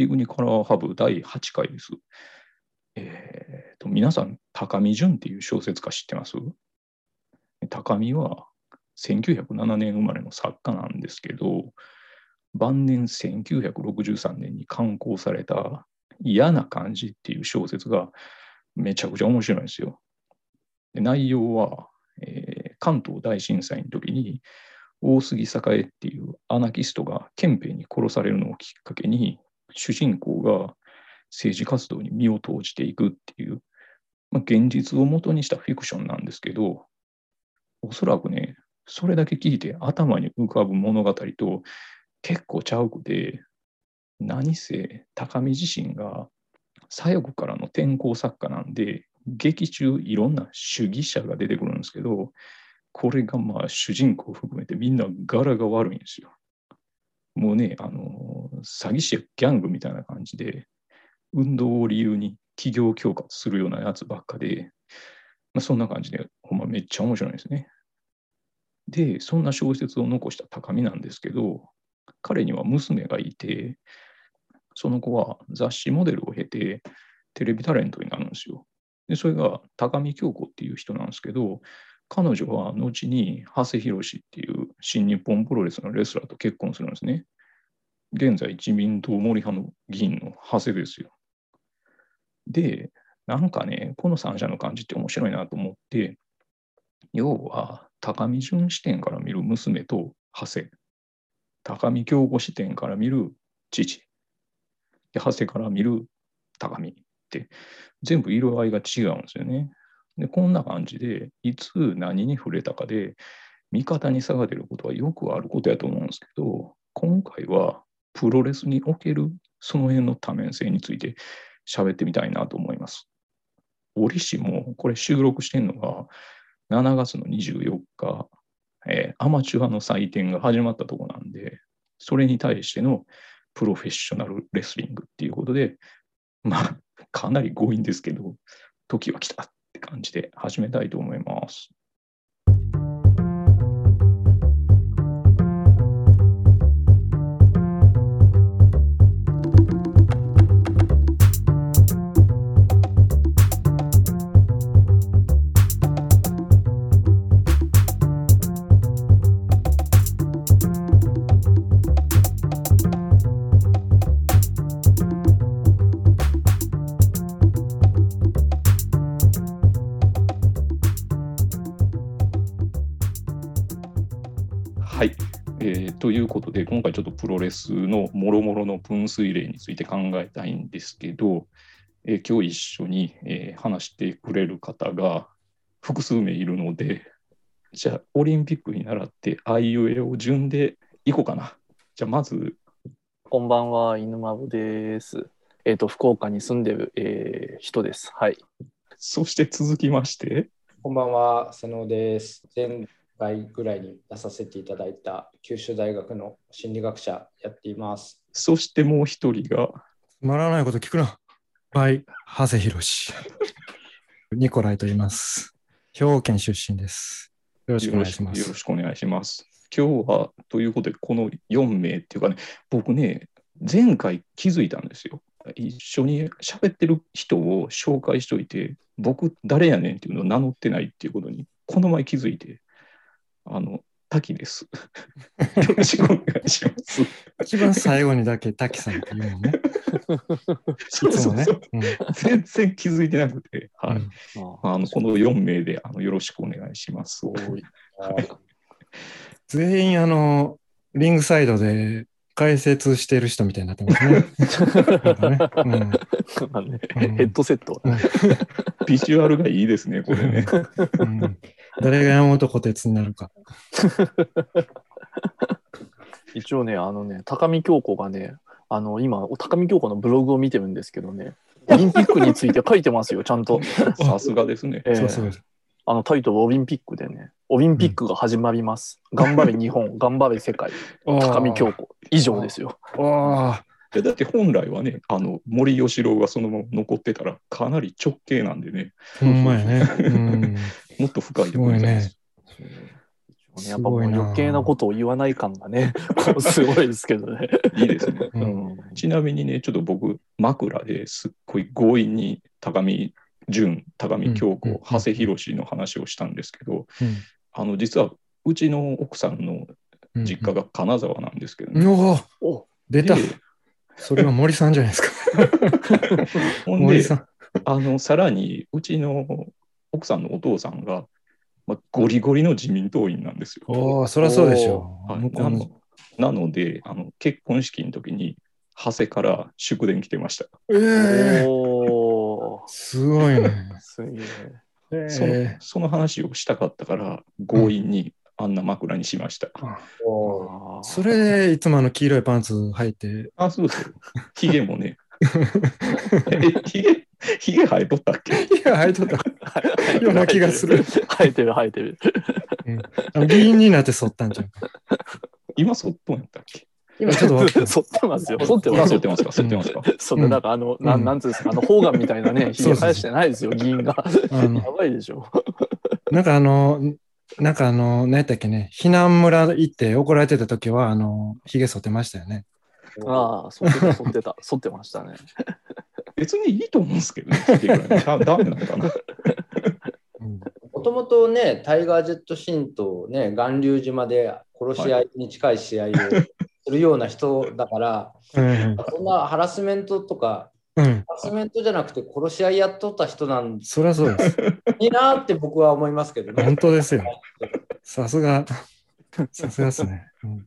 ティグニカラーハブ第8回です。えーと、皆さん、高見淳っていう小説家知ってます高見は1907年生まれの作家なんですけど、晩年1963年に刊行された嫌な感じっていう小説がめちゃくちゃ面白いんですよ。で内容は、えー、関東大震災の時に大杉栄っていうアナキストが憲兵に殺されるのをきっかけに主人公が政治活動に身を投じていくっていう、まあ、現実をもとにしたフィクションなんですけどおそらくねそれだけ聞いて頭に浮かぶ物語と結構ちゃうくて何せ高見自身が左翼からの転校作家なんで劇中いろんな主義者が出てくるんですけどこれがまあ主人公含めてみんな柄が悪いんですよ。もうね、あの詐欺師やギャングみたいな感じで運動を理由に企業恐喝するようなやつばっかで、まあ、そんな感じでほんまめっちゃ面白いですね。で、そんな小説を残した高見なんですけど、彼には娘がいて、その子は雑誌モデルを経て、テレビタレントになるんですよ。で、それが高見京子っていう人なんですけど、彼女は後に長谷博っていう新日本プロレスのレスラーと結婚するんですね。現在自民党森派の議員の長谷ですよ。で、なんかね、この三者の感じって面白いなと思って、要は高見順視点から見る娘と長谷、高見京子視点から見る父、で長谷から見る高見って全部色合いが違うんですよね。でこんな感じでいつ何に触れたかで味方に差が出ることはよくあることやと思うんですけど今回はプロレスにおけるその辺の多面性について喋ってみたいなと思います。折しもこれ収録してるのが7月の24日、えー、アマチュアの祭典が始まったとこなんで、それに対してのプロフェッショナルレスリングっていうことで、まあ、かなり強引ですけど、時は来たって感じで始めたいと思います。ロレスのもろもろの分水嶺について考えたいんですけど、えー、今日一緒に、えー、話してくれる方が複数名いるので、じゃあ、オリンピックに倣って、あいうえを順でいこうかな。じゃあ、まず。こんばんは、犬まぶです。えっ、ー、と、福岡に住んでる、えー、人です。はい。そして続きまして。こんばんは、佐野です。前回ぐらいに出させていただいた九州大学の心理学者やっています。そしてもう一人が。つまらないこと聞くな。はい、長谷博士。ニコライと言います。兵庫県出身です。よろしくお願いします。よろしくお願いします。今日はということで、この4名っていうかね、僕ね、前回気づいたんですよ。一緒に喋ってる人を紹介しといて、僕誰やねんっていうのを名乗ってないっていうことに、この前気づいて、あの、滝です。よろしくお願いします。一番最後にだけ滝さんって言うのね。そうそうね、うん、全然気づいてなくて、はい。うん、あのこの4名であのよろしくお願いします。はい、全員あのリングサイドで解説してる人みたいになってますね。ね うん、ヘッドセット、ビジュアルがいいですね、これね。うん、誰が山本小鉄になるか。一応ね、あのね、高見京子がね、あの今、高見京子のブログを見てるんですけどね、オリンピックについて書いてますよ、ちゃんと。さすがですね。えー、あのタイトルオリンピックでね、オリンピックが始まります。うん、頑張れ日本、頑張れ世界、高見京子、以上ですよ。あだって本来はね、あの森喜朗がそのまま残ってたらかなり直径なんでね。ほんまやね。うん、もっと深いところね。やっぱもう余計なことを言わない感がね、すごいですけどね。いいですね。うんちなみにね、ちょっと僕、枕ですっごい強引に高見純、高見京子、長谷博の話をしたんですけど、うんあの実はうちの奥さんのうん実家が金沢なんですけどね。うんおーお出たで。それは森さんじゃないですか。ほんで森さん。あのさらにうちの奥さんのお父さんが、まあ、ゴリゴリの自民党員なんですよ。おお、そりゃそうでしょう。なのなのであの結婚式の時に長谷から祝電来てました。ええすごいね。すげえ。えそのえその話をしたかったから強引にあんな枕にしました。おーあーそれでいつもあの黄色いパンツ履いて、あ、そうそう。ヒゲもね。え、ヒゲ、ヒゲ生えとったっけ？いや、履いとった。ような気がする。生えてる生えてる。あの議員になって剃ったんじゃんか。今そっとんやったっけ？今ちょっとわかんない 剃ってますよ。剃ってあ、ますよそっ。てますか、そってますか？それなんかあの、なうんなんつうんですか、あの、ホーガンみたいなね、ひげ生やしてないですよ、議員が。あのやばいでしょ。なんかあの、なんかあの、何やったっけね、避難村行って怒られてた時は、あの、髭剃ってましたよね。ああ、剃ってた、剃ってた、剃ってましたね。別にいいと思うんですけどね、ダメなのかな。うんもともとね、タイガー・ジェット・シンとね、巌流島で殺し合いに近い試合をするような人だから、うんそんなハラスメントとか、うん。ハラスメントじゃなくて殺し合いやっとった人なんそりゃそうです。いいなって僕は思いますけどね。本当ですよ。さすが、さすがですね。うん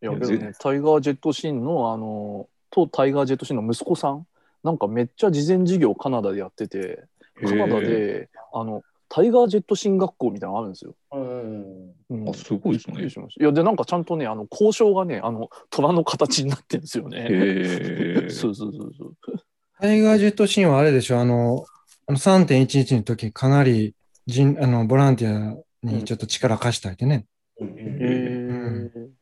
いや、いやけどね、タイガー・ジェット・シンの、あの、とタイガー・ジェット・シンの息子さん、なんかめっちゃ事前授業カナダでやってて、カナダで、あの、タイガー・ジェット・シン学校みたいなのがあるんですよ。うんうんあ、すごいですねいや、で、なんかちゃんとね、あの、交渉がね、あの、虎の形になってるんですよね。へえ。そうそうそうそう。タイガー・ジェット・シーンはあれでしょ、あの、あの3.11の時、かなり人あのボランティアにちょっと力貸したいてね。うんえー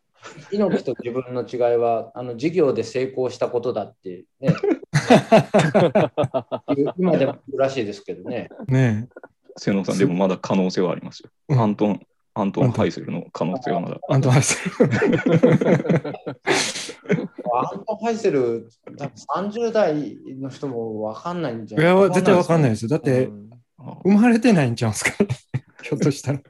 猪木と自分の違いは、あの授業で成功したことだって、ね、今でも言うらしいですけどね。ね瀬野さん、でもまだ可能性はありますよ。うんアントン、アントン・ハイセルの可能性はまだ。え、あんたはアントン・ ハイセル、多分30代の人も分かんないんじゃいない？や、絶対わかんないですよ。だってう、んあ生まれてないんちゃうんすか？ひょっとしたら。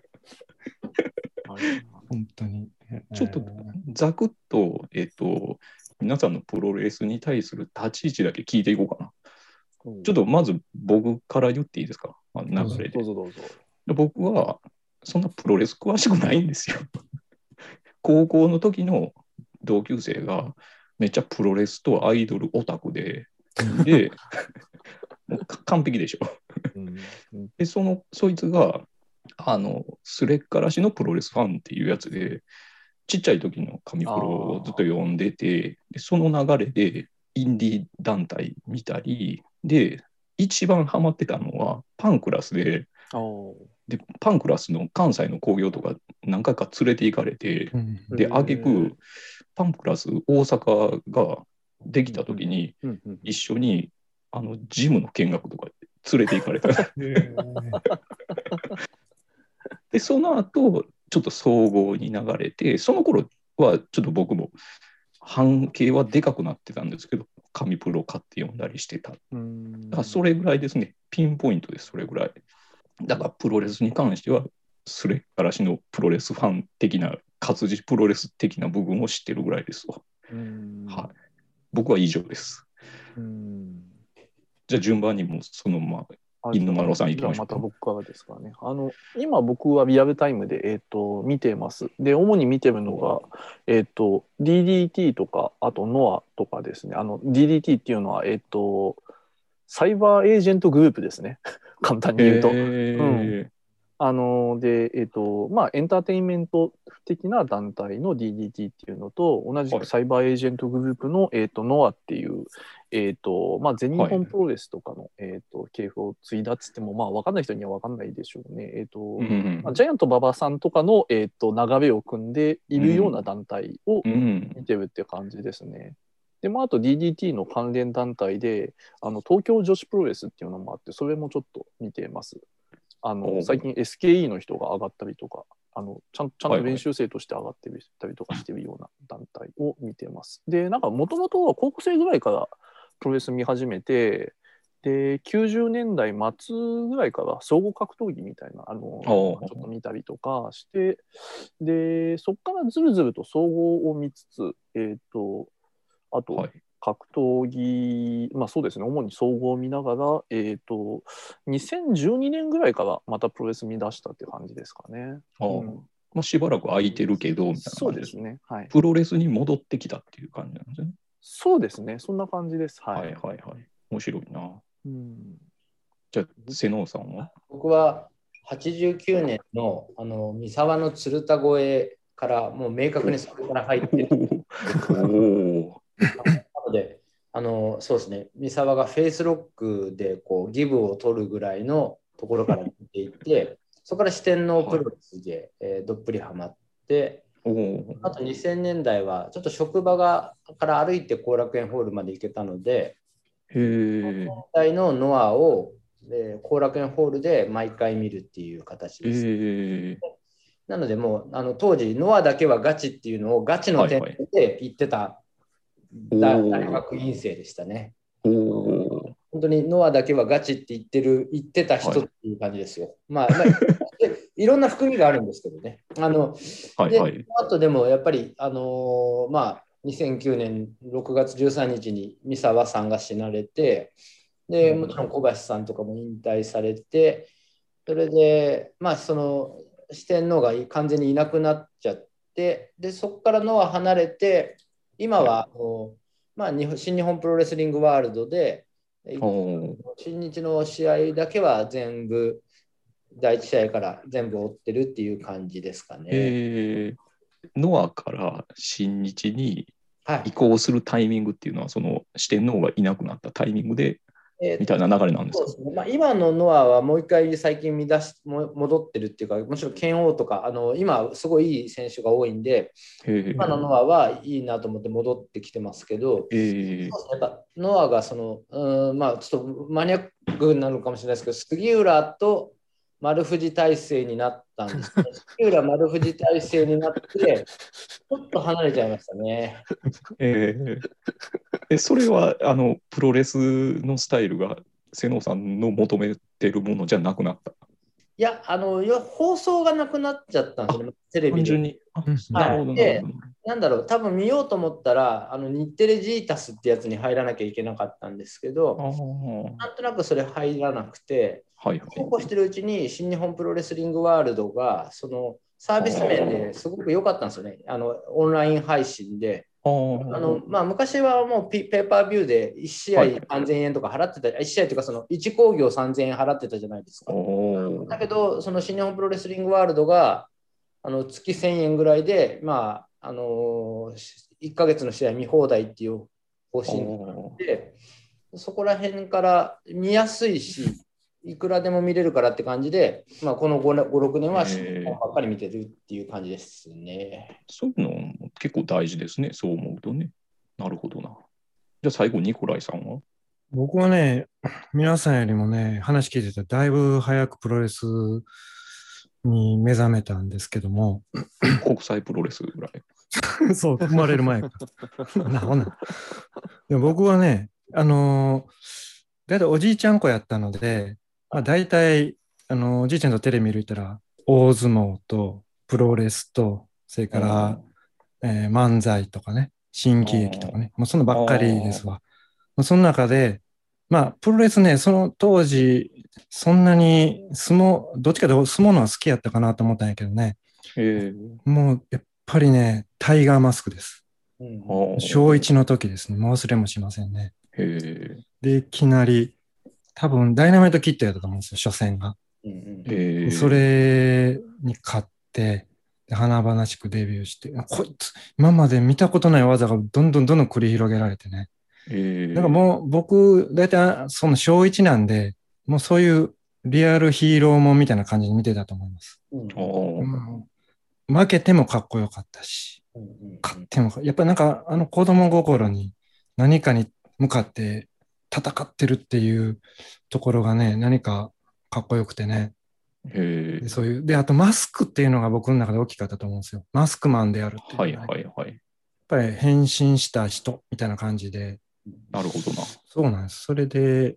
はい本当に。ちょっとえーざくっと、えっと、皆さんのプロレスに対する立ち位置だけ聞いていこうかな。ちょっとまず僕から言っていいですか？あの流れでどう。ぞどうぞ。で僕はそんなプロレス詳しくないんですよ。高校の時の同級生がめっちゃプロレスとアイドルオタクで、で、もうか完璧でしょ。で、その、そいつが、あの、スレッカラシのプロレスファンっていうやつで、ちっちゃい時の神プロをずっと読んでて、でその流れでインディー団体見たり、で、一番ハマってたのはパンクラスで、で、パンクラスの関西の興行とか何回か連れて行かれて、うん。で、へー。あげく、パンクラス大阪ができた時に、一緒に、あの、ジムの見学とか連れて行かれた。で、その後、ちょっと総合に流れて、その頃はちょっと僕も半径はでかくなってたんですけど、神プロ買って読んだりしてた。だうんからそれぐらいですね。ピンポイントです、それぐらい。だからプロレスに関しては、すれっからしのプロレスファン的な、活字プロレス的な部分を知ってるぐらいですわ。うんはい。僕は以上です。うんじゃあ順番にもそのままあ犬丸さん行きましょうまた僕からですかね。あの今僕はリアルタイムで、えー、と見てます。で主に見てるのが、えー、と DDT とかあと NOAA とかですね。あの DDT っていうのは、えー、とサイバーエージェントグループですね。簡単に言うと。えあので、えっ、と、まあ、エンターテインメント的な団体の DDT っていうのと、同じはいくサイバーエージェントグループの、えっ、と、ノアっていう、えっ、と、まあ、全日はい本プロレスとかの、えっ、と、系譜を継いだっつっても、まあ、わかんない人にはわかんないでしょうね。えっ、と、ーうんまあジャイアント馬場さんとかの、えっ、と、流れを組んでいるような団体をうん見てるって感じですね。で、まあ、あと DDT の関連団体で、あの東京女子プロレスっていうのもあって、それもちょっと見てます。あおのう最近 SKE の人が上がったりとかあのちゃんちゃんと練習生として上がってたりとかしてるような団体を見てます。で、なんかもともとは高校生ぐらいからプロレス見始めて、で、90年代末ぐらいから総合格闘技みたいな、あの、ちあょっと見たりとかして、で、そこからずるずると総合を見つつ、えっ、と、あと、はい。格闘技、まあそうですね、主に総合を見ながら、えっ、と、2012年ぐらいからまたプロレス見出したって感じですかね。ああうんまあ、しばらく空いてるけど、みたいなそう感じですね。はい。プロレスに戻ってきたっていう感じなんですね。そうですね。そんな感じです。は。はいいはいはい。面白いな。うん、じゃあ、瀬能さんは？僕は89年のあの三沢の鶴田越えからもう明確にそこから入ってるおお あのそうですね、三沢がフェイスロックでこうギブを取るぐらいのところから見ていって、そこから四天王プロレスで、えーどっぷりハマって、あと2000年代はちょっと職場がから歩いて後楽園ホールまで行けたので。本体のノアをで後楽園ホールで毎回見るっていう形えです。ー、なのでもうあの当時ノアだけはガチっていうのをガチの点はいで言ってた大学院生でしたね。本当にノアだけはガチって言ってる言ってた人っていう感じですよ。まあ、まあ、で いろんな含みがあるんですけどね。あので、はいはい。あとでもやっぱりあのーまあ2009年6月13日に三沢さんが死なれて、でもちろん小林さんとかも引退されて、それで、まあ、その四天王が完全にいなくなっちゃって、でそこからノア離れて、今はあの、まあ、日本新日本プロレスリングワールドで、新日の試合だけは全部、第一試合から全部追ってるっていう感じですかね。えー、ノアから新日にはい。移行するタイミングっていうのは、その四天王がいなくなったタイミングでえーみたいな流れなんですか？ね。まあ、今のノアはもう一回最近見出しも戻ってるっていうか、もちろん剣王とか、あの今すごいいい選手が多いんで、今のノアはいいなと思って戻ってきてますけど、やっぱノアがその、うーんまあちょっとマニアックなのかもしれないですけど、杉浦と丸藤体制になったんですね。杉浦丸藤体制になって、ちょっと離れちゃいましたね。えーえそれはあのプロレスのスタイルが瀬能さんの求めてるものじゃなくなった？いや、あの要は放送がなくなっちゃったんですよね、テレビで。はいなるほど。なんだろう、多分見ようと思ったら、あの日テレジータスってやつに入らなきゃいけなかったんですけあど、ーなんとなくそれ入らなくて、はいはい。そうこうしてるうちに新日本プロレスリングワールドが、そのサービス面ですごく良かったんですよね。あのオンライン配信で。あのまあ、昔はもうピペーパービューで1試合はい3000円とか払ってた、1試合というかその1工業3000円払ってたじゃないですか。だけど、その新日本プロレスリングワールドがあの月1000円ぐらいで、まああの1ヶ月の試合見放題っていう方針で、そこら辺から見やすいし、いくらでも見れるからって感じで、まあ、この5、5 6年はばっかり見てるっていう感じですね。そういうのも結構大事ですね、そう思うとね。なるほどな。じゃあ最後、ニコライさんは？僕はね、皆さんよりもね、話聞いてて、だいぶ早くプロレスに目覚めたんですけども、国際プロレスぐらい。そう、生まれる前か。なほな。僕はね、あのー、だいたいおじいちゃん子やったので、まあ、大体、あのーおじいちゃんとテレビ見るったら、大相撲とプロレスと、それから、えー漫才とかね、新喜劇とかね、もうそのばっかりですわ。まあその中で、まあ、プロレスね、その当時、そんなに相撲、どっちかで相撲のは好きやったかなと思ったんやけどね、えもうやっぱりね、タイガーマスクです。うんー、小1の時ですね。もう忘れもしませんね。で、いきなり、多分、ダイナマイトキットやったと思うんですよ、初戦が。うんうん。へえそれに勝って、で華々しくデビューして、あこいつ、今まで見たことない技がどんどんどんどん繰り広げられてね。へえだからもう僕、大体その小1なんで、もうそういうリアルヒーローもんみたいな感じに見てたと思います。うん。負けてもかっこよかったし、うんうん勝ってもか、やっぱりなんかあの子供心に何かに向かって戦ってるっていうところがね、何かかっこよくてね。へえ。そういう。で、あとマスクっていうのが僕の中で大きかったと思うんですよ。マスクマンであるっていうのがはいやっはいはい。ぱり変身した人みたいな感じで。なるほどな。そうなんです。それで、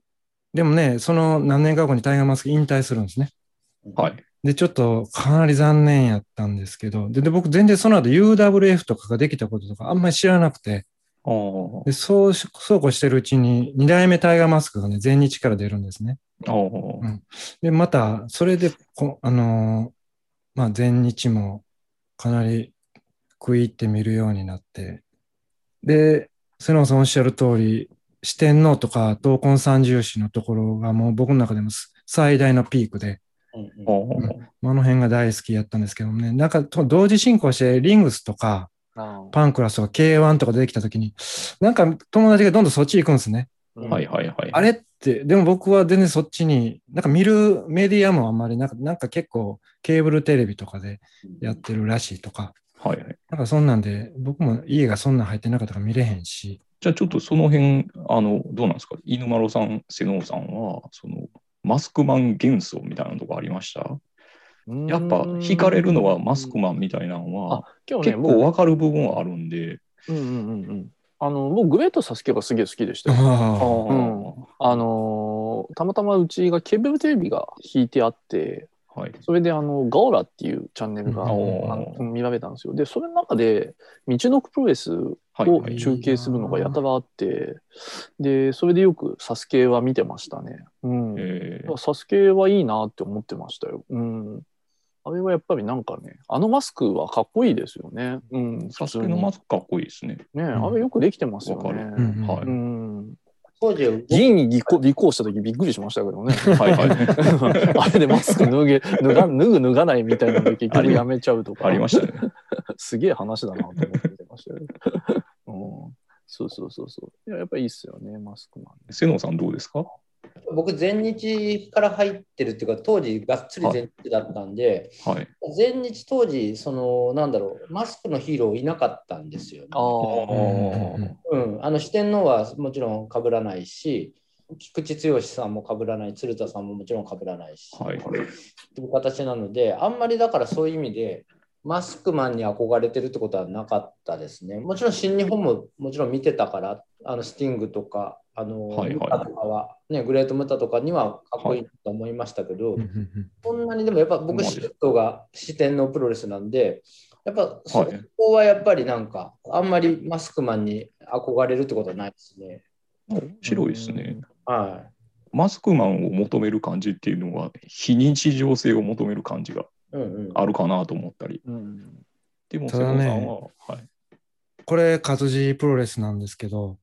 でもね、その何年か後にタイガーマスク引退するんですね。はい。で、ちょっとかなり残念やったんですけど、で、で僕全然その後 UWF とかができたこととかあんまり知らなくて。でそうし、そうこうしてるうちに2代目タイガーマスクがね、全日から出るんですね。ああ。ん。で、また、それでこ、あのーまあ、全日もかなり食い入って見るようになって、で、瀬野さんおっしゃる通り、四天王とか闘魂三重士のところがもう僕の中でも最大のピークで、うんうん。あの辺が大好きやったんですけどもね、なんかと同時進行してリングスとかあパンクラスとか K1 とか出てきたときに、なんか友達がどんどんそっち行くんですね。ーはいはいはい。あれって、でも僕は全然そっちに、なんか見るメディアもあんまりなんか、なんか結構ケーブルテレビとかでやってるらしいとか、はいはい。なんかそんなんで、僕も家がそんなん入ってなかったから見れへんし、じゃあちょっとその辺、あの、どうなんですか？犬丸さん、瀬能さんは、その、マスクマン幻想みたいなとこありました？やっぱ惹かれるのはマスクマンみたいなのは今日ね、結構わかる部分はあるんで。僕、うんうんうんうん。あの、僕、グレートサスケがすげえ好きでしたよ。あうんあのーたまたまうちがケーブルテレビが引いてあって、はい。それであのガオラっていうチャンネルが、見られたんですよ。で、それの中で、道のくプロレスをはいはい。中継するのがやたらあって、で、それでよくサスケは見てましたね。うん。えーサスケはいいなって思ってましたよ。うん。あれはやっぱりなんかね、あのマスクはかっこいいですよね。うん。サスケのマスクかっこいいですね。ね、んあれよくできてますよね。はい。うん。当時、僕銀に立候立候補した時びっくりしましたけどね。はいはい。あれでマスク脱げ、脱が、脱ぐ脱がないみたいなので結局やめちゃうとか。ありましたね。すげえ話だなと思ってましたよ。うん。そうそうそうそう。いややっぱいいっすよね、マスクマン。瀬能さんどうですか？僕、全日から入ってるっていうか、当時がっつり全日だったんで、はい。全日当時、その、なんだろう、マスクのヒーローいなかったんですよ、ね。ああ。うん、あの四天王はもちろん被らないし、菊池剛さんも被らない、鶴田さんももちろん被らないし、はい。という形なので、あんまりだからそういう意味で、マスクマンに憧れてるってことはなかったですね。もちろん新日本ももちろん見てたから、あのスティングとか、あの、はいはいムタとかは、ね、グレートムタとかにはかっこいいと思いましたけど、うんうんそんなにでもやっぱ僕、まあシフトが四天王プロレスなんで、やっぱそはいこはやっぱりなんか、あんまりマスクマンに憧れるってことはないですね。面白いですね。はマスクマンを求める感じっていうのは、非日常性を求める感じがい。うんうん。あるかなと思ったり。うん。でも、ただね瀬能さんは、はい。これ、活字プロレスなんですけど、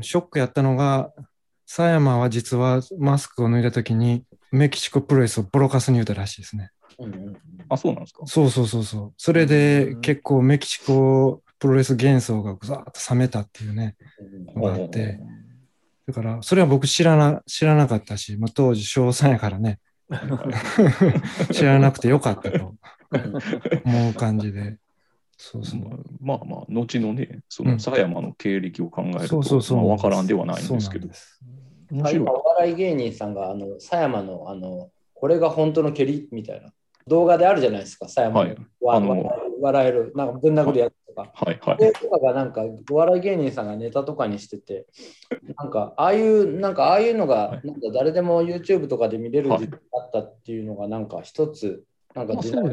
ショックやったのが、佐山は実はマスクを脱いだときに、メキシコプロレスをボロカスに言うたらしいですね。うんうんあ、そうなんですか？そうそうそうそう。それで結構メキシコプロレス幻想がぐざーっと冷めたっていうね、があって、だからそれは僕知らな知らなかったし、まあ、当時小3やからね、知らなくてよかったと思う感じで。そうそう。まあまあ、後のね、そうんの狭山の経歴を考えると、そうそうそう。まあ、分からんではないんですけど。お笑い芸人さんが、あの、狭山の、あの、これが本当の蹴りみたいな動画であるじゃないですか、狭山の。はいわあの笑えるなんかぶん殴るやつとか。はいはい。でとかがなんかお笑い芸人さんがネタとかにしてて、なんかああいうなんかああいうのがはいなんか誰でも YouTube とかで見れるはい時代だったっていうのがなんか一つなんか時代の。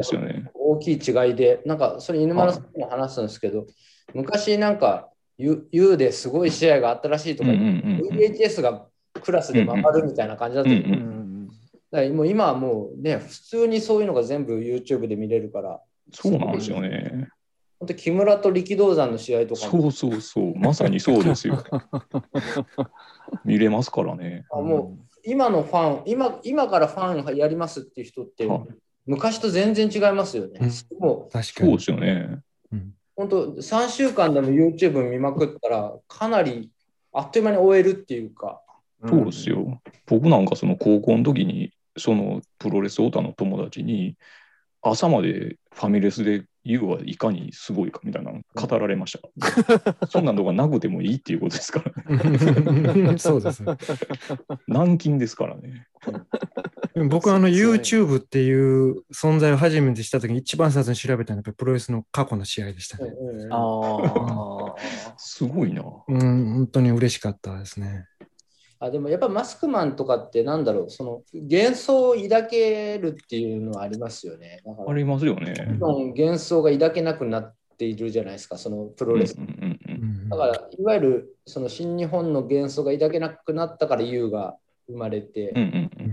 大きい違いで、なんかそれ犬丸さんにも話すんですけど、昔なんか U, U ですごい試合があったらしいとかうんうんうんうん VHS がクラスで回るみたいな感じだったけど、だからもう今はもうね普通にそういうのが全部 YouTube で見れるから、そうなんですよね。本当木村と力道山の試合とかもそうそうそう。まさにそうですよ。見れますからね。あもう今のファン今、今からファンやりますっていう人って、はい昔と全然違いますよね。うんもう確かにそうで。すよね。うん本当、3週間でも YouTube 見まくったら、かなりあっという間に終えるっていうか、そうですよ。僕なんかその高校の時に、そのプロレスオタの友達に、朝までファミレスで YOU はいかにすごいかみたいなの語られました。そんなのがなくてもいいっていうことですからね。そうですね。軟禁ですからね。僕はあの YouTube っていう存在を初めてしたときに一番最初に調べたのはやっぱりプロレスの過去の試合でしたね。うんうんああ。すごいな。うん、本当に嬉しかったですね。あでもやっぱマスクマンとかってなんだろう、その幻想を抱けるっていうのはありますよね。だからありますよね。どんどん幻想が抱けなくなっているじゃないですか、そのプロレス。だから、いわゆるその新日本の幻想が抱けなくなったから U が生まれて、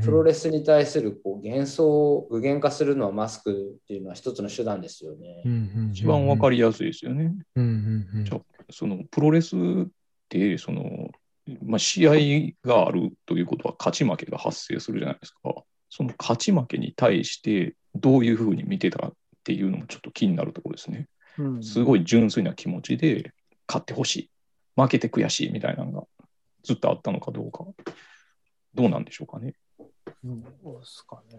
プロレスに対するこう幻想を具現化するのはマスクっていうのは一つの手段ですよね。一番わかり。りやすいですよね。うんうんうんじゃあそのプロレスってその、まあ、試合があるということは勝ち負けが発生するじゃないですか。その勝ち負けに対してどういうふうに見てたっていうのもちょっと気になるところですね。うんすごい純粋な気持ちで勝ってほしい、負けて悔しいみたいなのがずっとあったのかどうか、どうなんでしょうかね。うんどうですかね。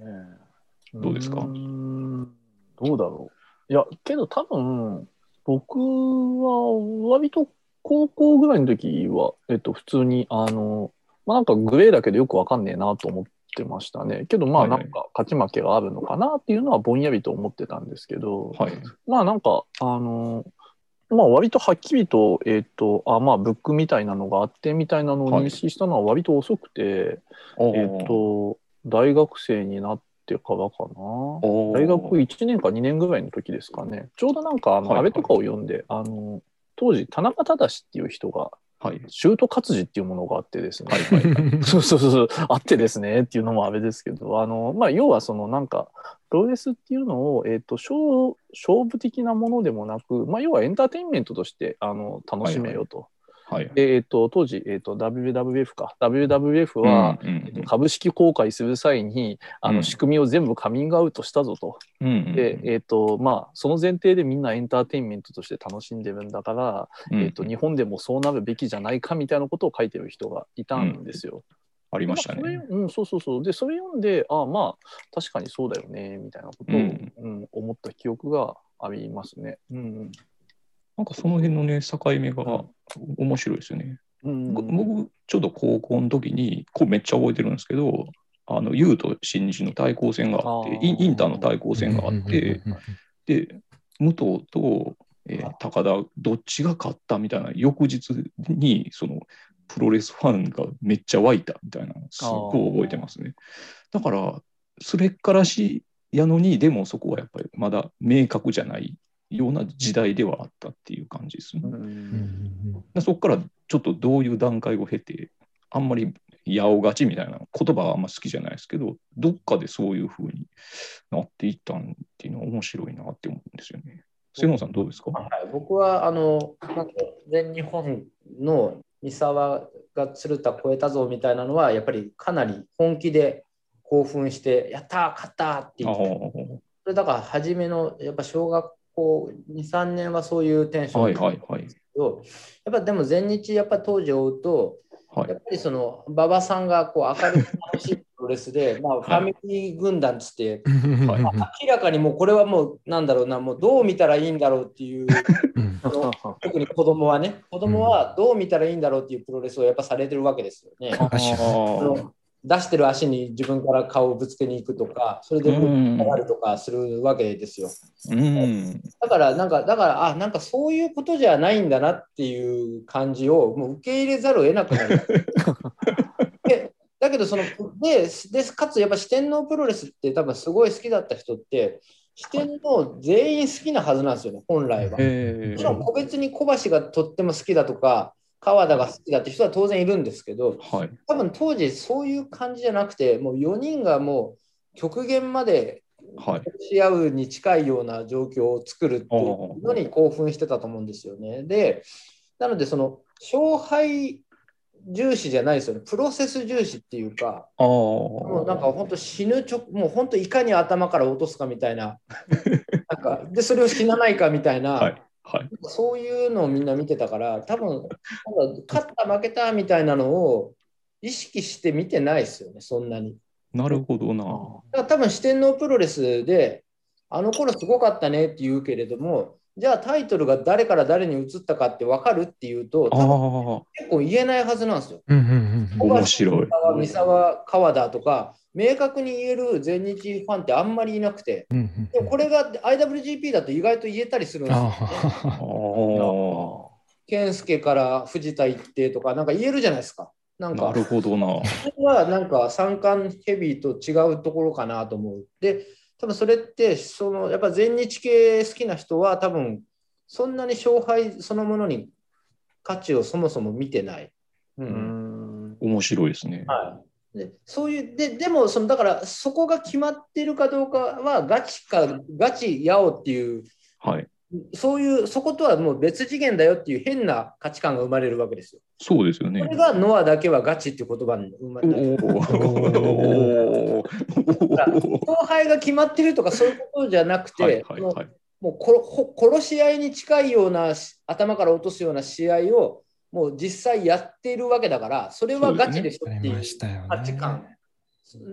どうですか？どうだろう。いや、けど多分、僕は割と高校ぐらいの時は、えっと、普通に、あの、まあ、なんかグレーだけどよくわかんねえなと思ってましたね。けど、まあ、はいはないんか勝ち負けがあるのかなっていうのはぼんやりと思ってたんですけど、はい。まあ、なんか、あの、まあ、割とはっきりと、えっと、あ、まあ、ブックみたいなのがあってみたいなのを認識したのは割と遅くて、えっと、大学生になってからかな。大大学1年か2年ぐらいの時ですかね。ちょうどなんか、あの、はいはい安倍とかを読んで、あの、当時、田中忠っていう人が、はい。シュート活字っていうものがあってですね。はいはいはい。そうそうそうあってですねっていうのもあれですけど、あの、まあ、要はそのなんか、プロレスっていうのを、えっ、と、勝勝負的なものでもなく、まあ、要はエンターテインメントとして、あの、楽しめよと。はい。で、えっ、と、当時、えっ、と、WWF か。WWF は、うんえっと株式公開する際に、あの、うん仕組みを全部カミングアウトしたぞと。うんうんで、えっ、と、まあ、その前提でみんなエンターテインメントとして楽しんでるんだから、うんえっ、と、日本でもそうなるべきじゃないかみたいなことを書いてる人がいたんですよ。ありましたまあ。うん、そうそうそう。で、それ読んで、ああ、まあ、確かにそうだよね、みたいなことを、ううんん思った記憶がありますね。うんなんかその辺のね、境目が面白いですよね。うん。ぼ僕、ちょうど高校の時に、こうめっちゃ覚えてるんですけど、あの、と新日の対抗戦があってインターの対抗戦があって、で、武藤と、えー高田、どっちが勝ったみたいな、翌日に、その、プロレスファンがめっちゃ湧いたみたいなの、すっごい覚えてますね。だから、それからしやのに、でもそこはやっぱりまだ明確じゃないような時代ではあったっていう感じですね。でそこからちょっとどういう段階を経て、あんまり八尾勝ちみたいな言葉はあんま好きじゃないですけど、どっかでそういうふうになっていったんっていうのは面白いなって思うんですよね。瀬野さんどうですか？はい、僕はあの全日本の三沢が鶴田超えたぞみたいなのはやっぱりかなり本気で興奮してやったー勝ったーって言あってそれだから初めのやっぱ小学校23年はそういうテンションはいはいはいですけどやっぱでも全日やっぱ当時追うとはい。やっぱりその馬場さんがこう明るく楽しいプロレスで、まあ、ファミリー軍団っつって、はい。明らかにもうこれはもうなんだろうなもうどう見たらいいんだろうっていう特に子供はね子供はどう見たらいいんだろうっていうプロレスをやっぱされてるわけですよね。出してる足に自分から顔をぶつけに行くとかそれでうん上がるとかするわけですよ。うんだからなんかだからあなんかそういうことじゃないんだなっていう感じをもう受け入れざるを得なくなる。でだけどそのででかつやっぱ四天王プロレスって多分すごい好きだった人って四天王全員好きなはずなんですよね本来は。えもちろん個別に小橋がとっても好きだとか川田が好きだって人は当然いるんですけどはい。多分当時そういう感じじゃなくてもう4人がもう極限まではい。し合うに近いような状況を作るっていうのに興奮してたと思うんですよね。でなのでその勝敗重視じゃないですよね。プロセス重視っていうかもうなんか本当死ぬ直もう本当いかに頭から落とすかみたいな。なんかでそれを死なないかみたいな。はいはいそういうのをみんな見てたから、多分勝った、負けたみたいなのを意識して見てないですよね、そんなに。なるほどなだから多分四天王プロレスで、あの頃すごかったねって言うけれども、じゃあタイトルが誰から誰に移ったかって分かるっていうと、結構言えないはずなんですよ。うんうんうん面白い三沢、川田とか、明確に言える全日ファンってあんまりいなくて、うんうんでもこれが IWGP だと意外と言えたりするんですよ、ね。ああ健介から藤田行ってとか、なんか言えるじゃないですか。なあ、んかな、るほどな。それはなんか三冠ヘビーと違うところかなと思う。で、多分それって、そのやっぱ全日系好きな人は、多分そんなに勝敗そのものに価値をそもそも見てない。ううんん面白いですね。はい、でそういうででもそのだからそこが決まってるかどうかはガチかガチやおっていうはい。そういうそことはもう別次元だよっていう変な価値観が生まれるわけですよ。そうですよねこ。れがノアだけはガチっていう言葉に生まれおた。お。勝敗が決まってるとかそういうことじゃなくて、はいはいはい。もうこほ殺し合いに近いようなし頭から落とすような試合をもう実際やっているわけだからそれはガチでしょっていう。価値観。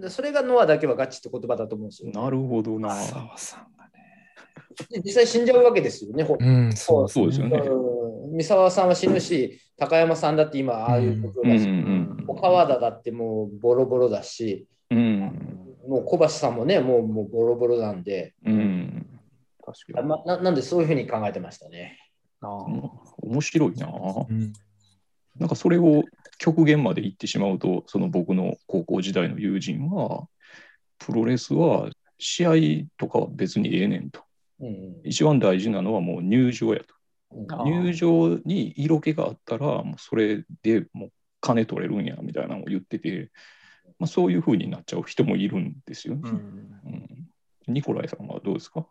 でそれがノアだけはガチって言葉だと思うんですよ。なるほどな。実際死んじゃうわけですよね。ほうん、そうそうですよね。うん三沢さんは死ぬし、高山さんだって今ああいうことうんうだし、ん川田だってもうボロボロだし、うん。もう小橋さんもね、もうもうボロボロなんで、うん。確かに。あま、ななんでそういうふうに考えてましたね。あ面白いな。うんなんかそれを極限まで言ってしまうと、その僕の高校時代の友人は、プロレスは試合とかは別にええねんと。うん一番大事なのはもう入場やと。入場に色気があったら、もうそれでもう金取れるんやみたいなのを言ってて、まあ、そういうふうになっちゃう人もいるんですよね。うんうんニコライさんはどうですか？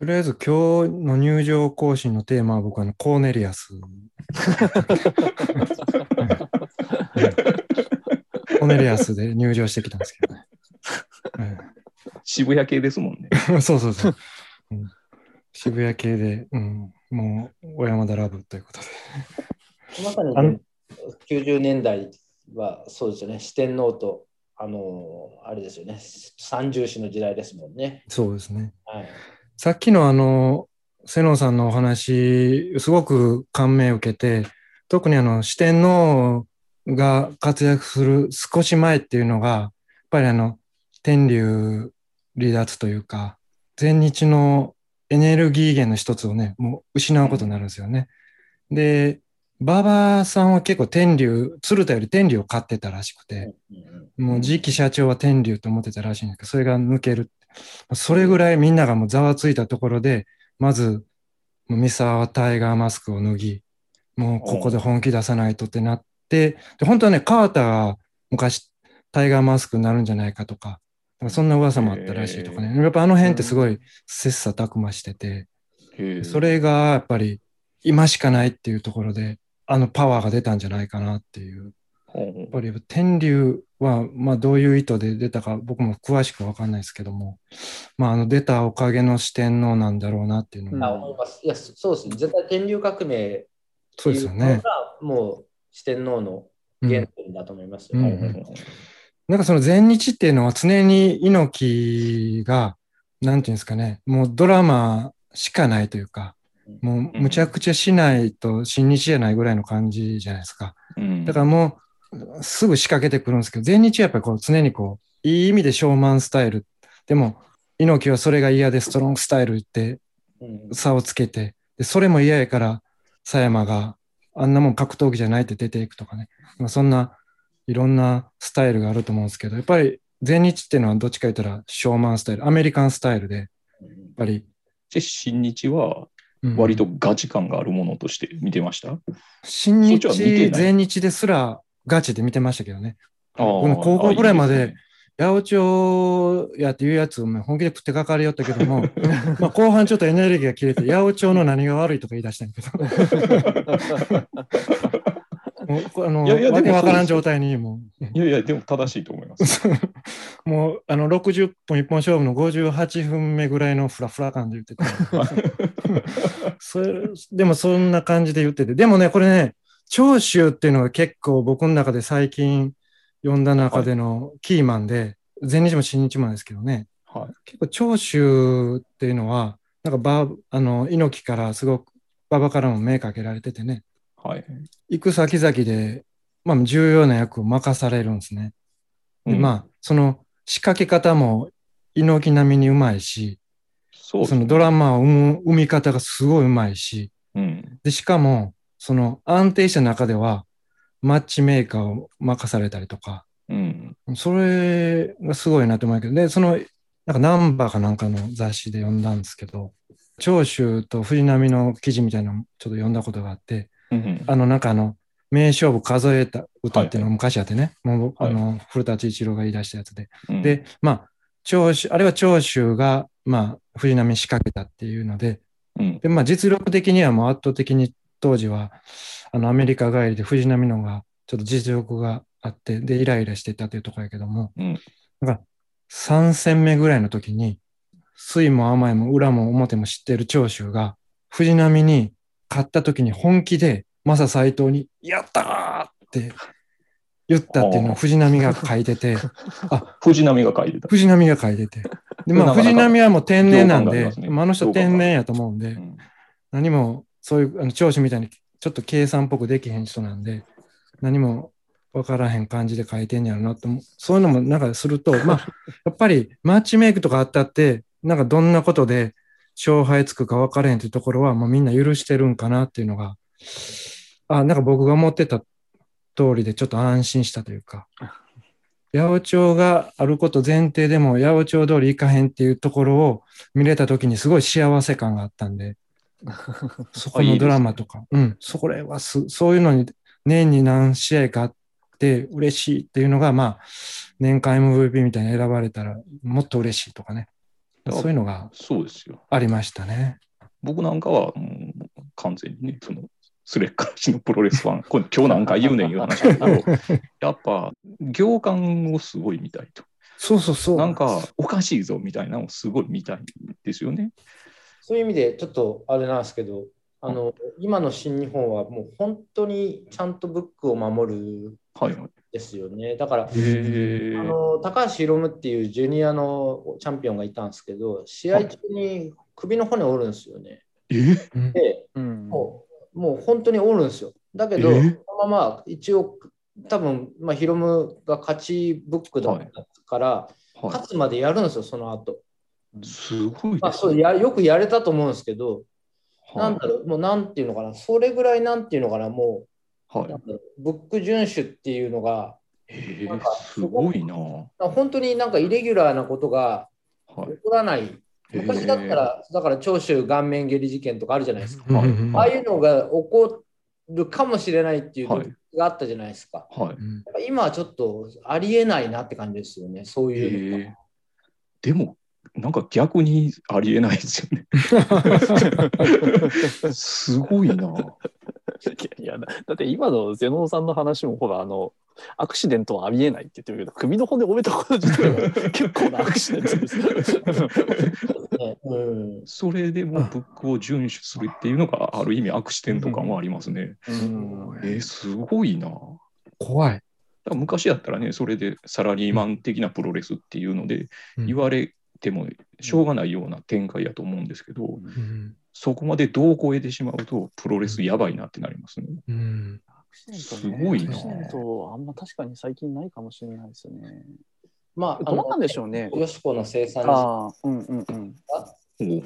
とりあえず今日の入場行進のテーマは僕はあのコーネリアス。コーネリアスで入場してきたんですけどね。渋谷系ですもんね。う んそうそうそう、うん渋谷系で、うん、もう小山田ラブということで。まね、90年代はそうですよね、四天王と、あのあれですよね、三重視の時代ですもんね。そうですね。はい、さっきのあの、瀬能さんのお話、すごく感銘を受けて、特にあの、四天王が活躍する少し前っていうのが、やっぱりあの、天竜離脱というか、全日のエネルギー源の一つをね、もう失うことになるんですよね。で、馬場さんは結構天竜、鶴田より天竜を買ってたらしくて、もう次期社長は天竜と思ってたらしいんですけど、それが抜ける。それぐらいみんながもうざわついたところで、まず、三沢はタイガーマスクを脱ぎ、もうここで本気出さないとってなって、で本当はね、川田が昔タイガーマスクになるんじゃないかとか、なんかそんな噂もあったらしいとかね。やっぱあの辺ってすごい切磋琢磨してて、それがやっぱり今しかないっていうところで、あのパワーが出たんじゃないかなっていう。やっぱり天竜は、まあ、どういう意図で出たか僕も詳しく分かんないですけども、まあ、あの出たおかげの四天王なんだろうなっていうのあが、思います。いや、そそうですね。絶対天竜革命そうですよね。がもう四天王のうん原点だと思いますよ。うんはいなんかその全日っていうのは常に猪木が、なんていうんですかね、もうドラマしかないというか、もうむちゃくちゃしないと新日じゃないぐらいの感じじゃないですか。うんだからもうすぐ仕掛けてくるんですけど、全日はやっぱりこう常にこう、いい意味でショーマンスタイル。でも、猪木はそれが嫌でストロングスタイルってうん差をつけて、でそれも嫌やから、佐山があんなもん格闘技じゃないって出ていくとかね。まあ、そんないろんなスタイルがあると思うんですけど、やっぱり全日っていうのはどっちか言ったらショーマンスタイル、アメリカンスタイルで、やっぱり、で新日はうん。割とガチ感があるものとして見てました、新そっちは見て日、全日ですらガチで見てましたけどね。あー僕ね高校ぐらいまで八百長やっていうやつ本気で食ってかかりよったけども、まあ後半ちょっとエネルギーが切れて、八百長の何が悪いとか言い出したんやけど、もうこあのいやいやでもわけわからん状態にも。いやいや、でも正しいと思います。う、もうあの60分一本勝負の58分目ぐらいのフラフラ感で言ってて、それでもそんな感じで言ってて、でもね、これね、長州っていうのが結構僕の中で最近読んだ中でのキーマンで、全日も新日もですけどね、はい。結構長州っていうのは、なんかばあの猪木からすごく馬場からも目かけられててね、はい。行く先々で、まあ、重要な役を任されるんですね。でまあ、その仕掛け方も猪木並みにうまいし、そうそのドラマを生み方がすごいうまいし、うん。で、しかも、その安定した中では、マッチメーカーを任されたりとか、うん。それがすごいなと思うけど、で、その、なんかナンバーかなんかの雑誌で読んだんですけど、長州と藤波の記事みたいなのをちょっと読んだことがあって、うん。あの、なんかあの、名勝負数えた歌っていうのが昔あってね、もう、はい。あの、古舘一郎が言い出したやつで。うん、で、まあ、長州、あれは長州が、まあ、藤波に仕掛けたっていうので、うん。で、まあ、実力的にはもう圧倒的に当時は、あの、アメリカ帰りで藤波のが、ちょっと実力があって、で、イライラしてたというところやけども、うん。なんか、3戦目ぐらいの時に、水も甘いも裏も表も知ってる長州が、藤波に勝った時に本気で、マサ斎藤に、やったーって言ったっていうのを藤波が書いてて、藤波が書いてた。藤波が書いてて。で、まあ、藤波はもう天然なんでねまあ、あの人天然やと思うんで、うん何もそういうあの長州みたいにちょっと計算っぽくできへん人なんで、何も分からへん感じで書いてんやろなと思う。そういうのもなんかすると、まあ、やっぱりマッチメイクとかあったって、なんかどんなことで勝敗つくか分からへんっていうところは、まあ、みんな許してるんかなっていうのが、あ、なんか僕が思ってた通りでちょっと安心したというか、八百長があること前提でも八百長通りいかへんっていうところを見れたときにすごい幸せ感があったんで、そこのドラマとか、うん、それはす、そういうのに年に何試合かあって嬉しいっていうのが、まあ、年間 MVP みたいに選ばれたらもっと嬉しいとかね。そういうのがそうですよ。ありましたね。僕なんかは、もう完全にね、その、スレッカー氏のプロレスファン、これ今日何回言うねんいう話だけど、やっぱ、行間をすごい見たいと。そうそうそう。なんか、おかしいぞみたいなのをすごい見たいんですよね。そういう意味でちょっとあれなんですけど、あの今の新日本はもう本当にちゃんとブックを守るんはいはい。ですよね。だから、あの高橋宏夢っていうジュニアのチャンピオンがいたんですけど、試合中に首の骨折るんですよね。で、うんもうもう本当に折るんですよ。だけど、え？そのまま一応、多分まあヒロムが勝ちブックだったから、は勝つまでやるんですよ、その後。い。すごいまあ、そうやよくやれたと思うんですけど、はいなんだろう、もうなんていうのかな、それぐらいなんていうのかな、もう、はいブック遵守っていうのが、えなんかすごいな。は本当になんかイレギュラーなことがい。起こらない。昔だったら、だから長州顔面蹴り事件とかあるじゃないですか。ああいうのが起こるかもしれないっていうはい時があったじゃないですか。はい。うん今はちょっとありえないなって感じですよね、そういう。えでも、なんか逆にありえないですよね。すごいな。いやだだって今のゼノンさんの話もほらあのアクシデントはありえないって言ってるけど首の骨折れたこと自体は 結構なアクシデントですそれでもブックを遵守するっていうのがある意味アクシデント感もありますね。うんえーすごいな。だか怖い。ら昔やったらね、それでサラリーマン的なプロレスっていうのでうん言われてもしょうがないような展開やと思うんですけど、うんそこまで度を超えてしまうとプロレスやばいなってなりますね。うんすごいなアクシデントあんま確かに最近ないかもしれないですね。まあ、どうなんでしょうね。よしこの生産時ああ、うんうんうん。そう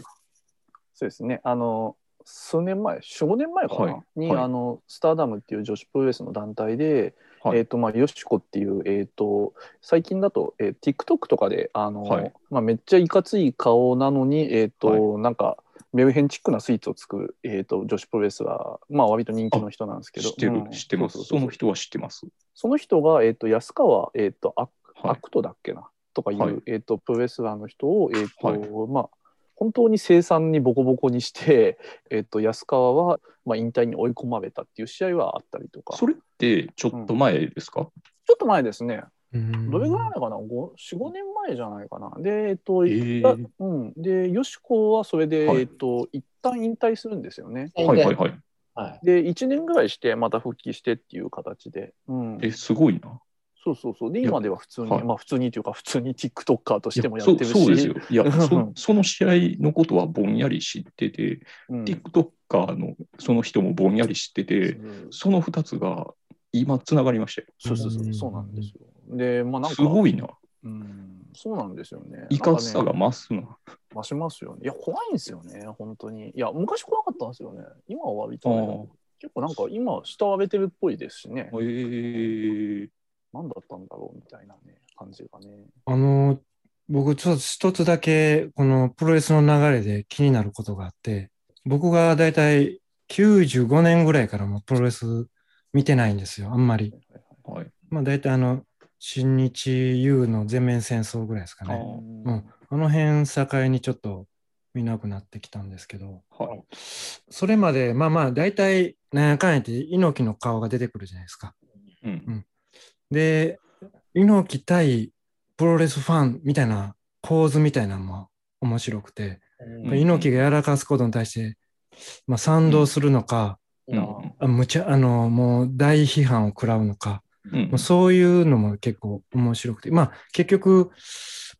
ですね。あの、数年前、4、5年前かな、はいに、はいあの、スターダムっていう女子プロレスの団体で、はいえっ、と、まあ、よしこっていう、えっ、と、最近だと、えー TikTok とかで、あの、はいまあ、めっちゃいかつい顔なのに、えっ、と、なんか、メルヘンチックなスイーツを作る、えー、と女子プロレスラー、まあ、割と人気の人なんですけど、知ってる、うん。知ってます？その人は知ってます？その人が、えー、と安川、えー、とアはい。アクトだっけな？とかいう、はい。えー、とプロレスラーの人を、えーとはい。まあ、本当に凄惨にボコボコにして、えー、と安川は、まあ、引退に追い込まれたっていう試合はあったりとか。それってちょっと前ですか、ちょっと前ですね。うんどれぐらい前かな？45年前じゃないかなでえっ、と、えーうん、でよしこはそれで、はいえっ、と一旦引退するんですよねはいはいはい。はい。で1年ぐらいしてまた復帰してっていう形で、うん、え、すごいな。そうそうそう。で、今では普通に、はいまあ普通にというか、普通に TikToker としてもやいってるし。そうそうですよ。いや そうん、その試合のことはぼんやり知ってて、うん。TikToker のその人もぼんやり知ってて、その2つが今つながりましたよ。そうそうそうう、んそうなんですよ。で、まあなんか、すごいな。うん、そうなんですよね。いかつさが増すな。増しますよね。いや、怖いんですよね、本当に。いや、昔怖かったんですよね。今は割とね、結構なんか今、下を上げてるっぽいですしね。えー、何だったんだろうみたいなね、感じがね。あの、僕ちょっと一つだけこのプロレスの流れで気になることがあって、僕がだいたい95年ぐらいからもうプロレス見てないんですよ、あんまり。はい。まあだいたいあの、新日 U の全面戦争ぐらいですかね。うん、あの辺境にちょっと見なくなってきたんですけど、はい。それまでまあまあ大体なんやかんやって猪木の顔が出てくるじゃないですか。うん。で、猪木対プロレスファンみたいな構図みたいなのも面白くて、うん。猪木がやらかすことに対して、まあ、賛同するのか、うん。あむちゃあのもう大批判を食らうのか、うんまあそういうのも結構面白くて、まあ結局、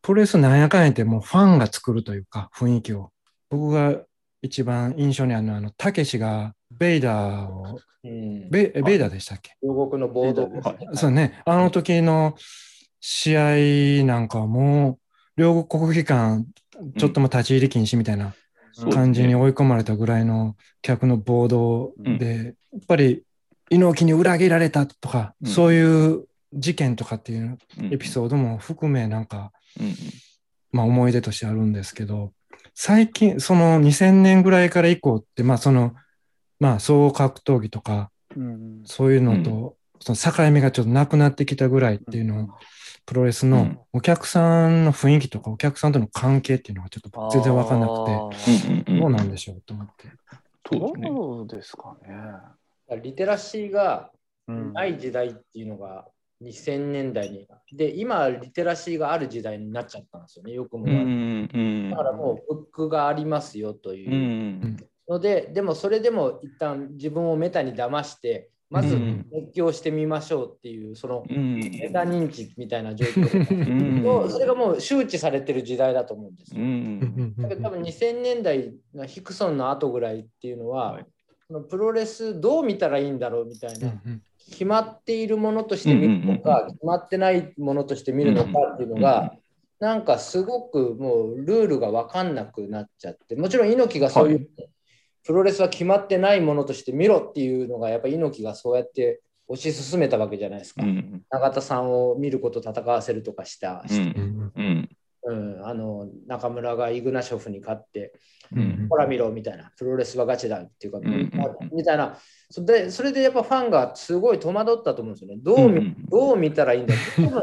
プロレスなんやかんやってもうファンが作るというか雰囲気を。僕が一番印象にあるのは、あの、たけしがベイダーを、うん。ベベイダーでしたっけ？両国の暴動ねそうね、あの時の試合なんかはもう、両国国技館、ちょっとも立ち入り禁止みたいな感じに追い込まれたぐらいの客の暴動で、やっぱり猪木に裏切られたとか、うん。そういう事件とかっていうエピーソードも含め、なんか、ド。うん。まあ思い出としてあるんですけど、最近、その2000年ぐらいから以降って、まあその、まあ総合格闘技とか、うんそういうのと、その境目がちょっとなくなってきたぐらいっていうのを、プロレスうん。のお客さんの雰囲気とか、お客さんとの関係っていうのがちょっと全然わかんなくて、うんうん。どうなんでしょうと思って。どうですかね。リテラシーがうん。ない時代っていうのが2000年代に。で、今、リテラシーがある時代になっちゃったんですよね、よくもうん悪くも。うん。だからもう、ブックがありますよという。う。んので、でもそれでも一旦自分をメタに騙して、まずうん。熱狂してみましょうっていう、そのうん。メタ認知みたいな状況うん。を それがもう周知されてる時代だと思うんですうよ。ん。だけど多分2000年代のヒクソンの後ぐらいっていうのは、はいプロレスどう見たらいいんだろうみたいな、うん決まっているものとして見るのか、決まってないものとして見るのかっていうのが、なんかすごくもうルールが分かんなくなっちゃって、もちろん猪木がそういう、はいプロレスは決まってないものとして見ろっていうのが、やっぱり猪木がそうやって推し進めたわけじゃないですか。うん永田さんを見ること戦わせるとかした、うんうんうんうんあの中村がイグナショフに勝って、うんほら見ろみたいな、プロレスはガチだっていうか、んうんみたいな。それで、それでやっぱファンがすごい戸惑ったと思うんですよね。どうどう見たらいいんだ多分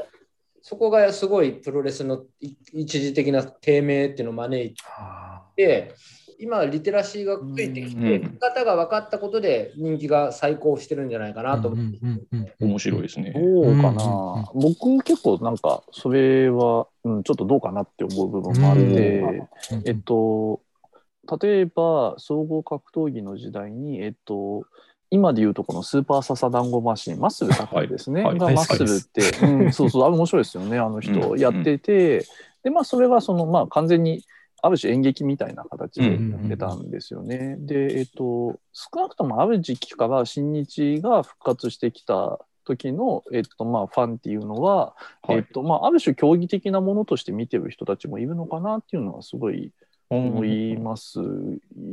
そこがすごいプロレスのい一時的な低迷っていうのを招いあ。て、今、リテラシーがついてきて、う方が分かったことで人気が再興してるんじゃないかーなと思面白いですね。どうかうん。な、僕結構なんかそれは、うん、ちょっとどうかなって思う部分もあって、うんえっと例えば総合格闘技の時代にえっと今でいうとこのスーパーササダンゴマシンマッスル高いですね、はい。がマッスルって、うん、そうそうあれ面白いですよねあの人うんやってて、でまあそれがそのまあ完全にある種演劇みたいな形でやってたんですよね。で、えっと、少なくともある時期から新日が復活してきた時の、えっとまあ、ファンっていうのは、はいえっとまあ、ある種競技的なものとして見てる人たちもいるのかなっていうのはすごい思います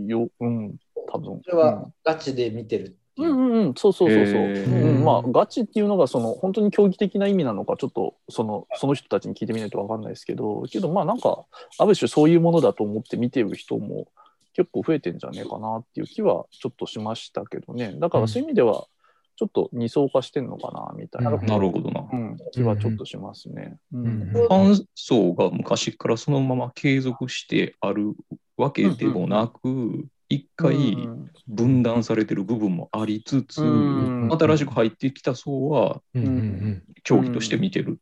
よ。うん、多分。それはガチで見てるういう。んうん。うん、そうそうそうそう、うん、まあガチっていうのがその本当に競技的な意味なのかちょっとそのその人たちに聞いてみないと分かんないですけどけどまあなんかある種そういうものだと思って見てる人も結構増えてんじゃねえかなっていう気はちょっとしましたけどね。だからそういう意味ではちょっと二層化してんのかなみたいな、うん。なるほどな。うん、気はちょっとしますね。うん。うんファン層が昔からそのまま継続してあるわけでもなく、一回うん。分断されてる部分もありつつ、うん。新しく入ってきた層はうん。うん競技として見てる。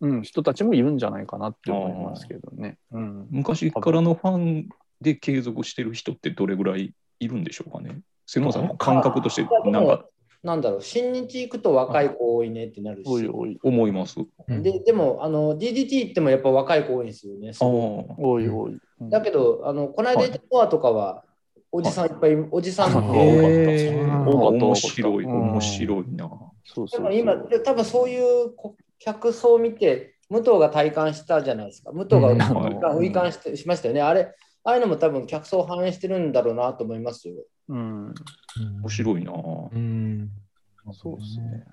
うん、人たちもいるんじゃないかなって思いますけどね。うん。昔からのファンで継続してる人ってどれぐらいいるんでしょうかね？瀬野さんの感覚としてなんか。なんだろう、新日行くと若い子多いねってなるし。おい思います。うん。ででもあの、DDT 行ってもやっぱ若い子多いんですよね。すあごいあ。おい。だけど、あのこの間行ったノアとかは、おじさんいっぱい、おじさんあも多かった面白い、うん面白いな。そうそう今、で多分そういうこ客層見て、武藤が体感したじゃないですか。武藤がうんはいウイカンしてしましたよね。あれ、ああいうのも多分客層を反映してるんだろうなと思いますよ。うん面白いな。うん。そうですね。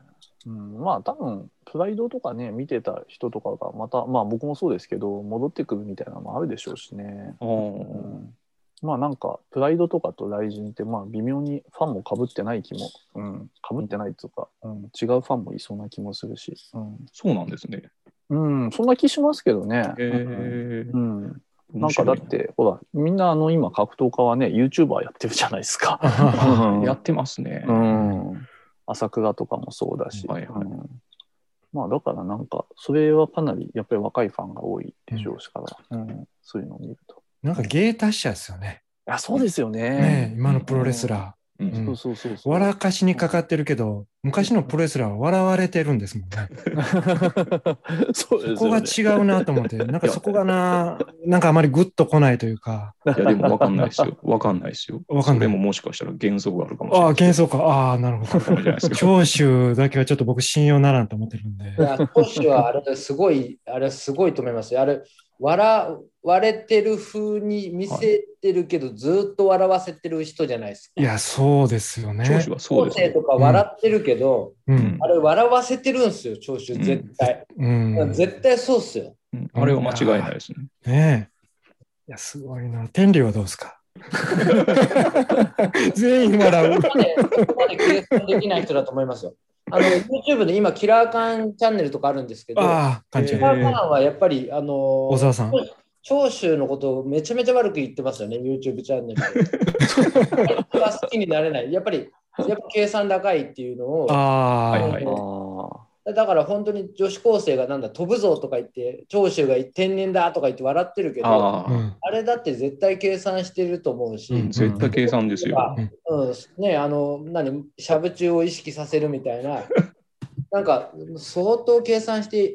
うん、まあ多分プライドとかね見てた人とかがまたまあ僕もそうですけど戻ってくるみたいなのもあるでしょうしね。あうーん、まあなんかプライドとかと雷神ってまあ微妙にファンもかぶってない気も、うん、かぶってないっていうか、うん、違うファンもいそうな気もするし、そうなんですね。うん、うん、そんな気しますけどね。へえうん、うんなんかだって、ほら、みんなあの今格闘家はね、YouTuber やってるじゃないですか。う んやってますね。うん。朝倉とかもそうだし。はいはいうんまあだからなんか、それはかなりやっぱり若いファンが多いでしょうしから、うんそういうのを見ると。なんか芸達者ですよね。いや、そうですよね。ねえ今のプロレスラうんうんそうそうそうー。そう。笑かしにかかってるけど、昔のプロレスラーは笑われてるんですもんね。そうですよね。ここが違うなと思って、なんかそこがな、なんかあまりグッと来ないというか、いや、でも分かんないですよ。分かんないですよ。わかんないそれももしかしたら幻想があるかもしれない。ああ、幻想か、ああ、なるほど。長州だけはちょっと僕信用ならんと思ってるんで。いや、投手はあれすごい、あれすごいと思いますよ。あれ、笑割れてる風に見せてるけど、ずっと笑わせてる人じゃないですか。いや、そうですよね。長州はそうですね。生とか笑ってるけど、うん。あれ笑わせてるんですよ、長州、絶対。うん。絶対そうっすよ。うんあれは間違いないですね。ねえ。いや、すごいな。天竜はどうですか？全員笑うそ。こまでそこまで計算できない人だと思いますよ。あの YouTube で今、キラーカンチャンネルとかあるんですけど、キラーカンはやっぱり、あの小沢さん。長州のことをめちゃめちゃ悪く言ってますよね、YouTube チャンネルで。好きになれない。やっぱり、やっぱ計算高いっていうのを、ああ、はいはいあだから本当に女子高生がなんだ、飛ぶぞとか言って、長州が天然だとか言って笑ってるけど、あ。れだって絶対計算してると思うし、あ、絶対計算ですよ。うん、ね、あの、何、しゃぶ中を意識させるみたいな、なんか、相当計算して、え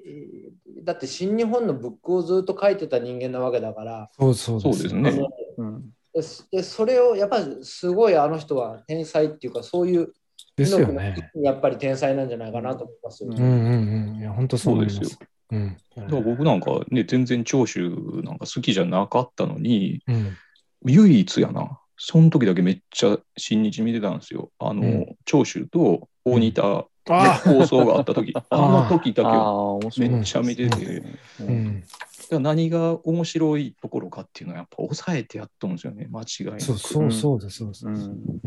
ーだって新日本のブックをずっと書いてた人間なわけだから、そうそうそうですね。うん。ででそれをやっぱりすごいあの人は天才っていうか、そういう、ですよね。やっぱり天才なんじゃないかなと思いますよ。うんうんうんうん。いや、本当そう思います。そうですうん。だから僕なんかね、全然長州なんか好きじゃなかったのに、うん。唯一やな。その時だけめっちゃ新日見てたんですよ。あの、うん長州と大仁田、あ放送があった時、あの時だけ。めっちゃ見てて。うん。ら何が面白いところかっていうのはやっぱ抑えてやっとるんですよね、間違いなく。そうそうそうです。そうです。う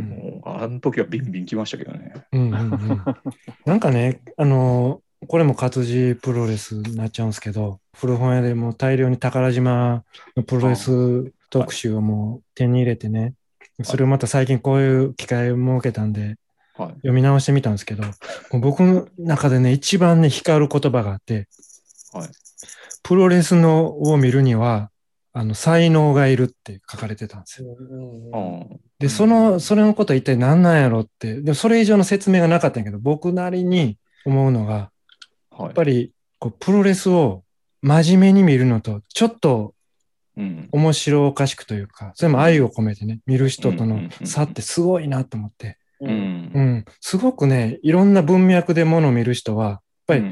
もうあの時はビンビン来ましたけどね。うんうんうん、なんかね、あのーこれも活字プロレスになっちゃうんですけど、古本屋でもう大量に宝島のプロレス特集をもう手に入れてね、それをまた最近こういう機会を設けたんで、はい。読み直してみたんですけど、もう僕の中でね、一番ね、光る言葉があって、はいプロレスのを見るには、あの、才能がいるって書かれてたんですよ。で、その、それのことは一体何なんやろって、でもそれ以上の説明がなかったんやけど、僕なりに思うのが、あ、はいやっ。ぱりこうプロレスを真面目に見るのと、ちょっとうん。面白おかしくというか、それも愛を込めてね、見る人との差ってすごいなと思って、う。うんうんん、すごくね、いろんな文脈でものを見る人は、やっぱり、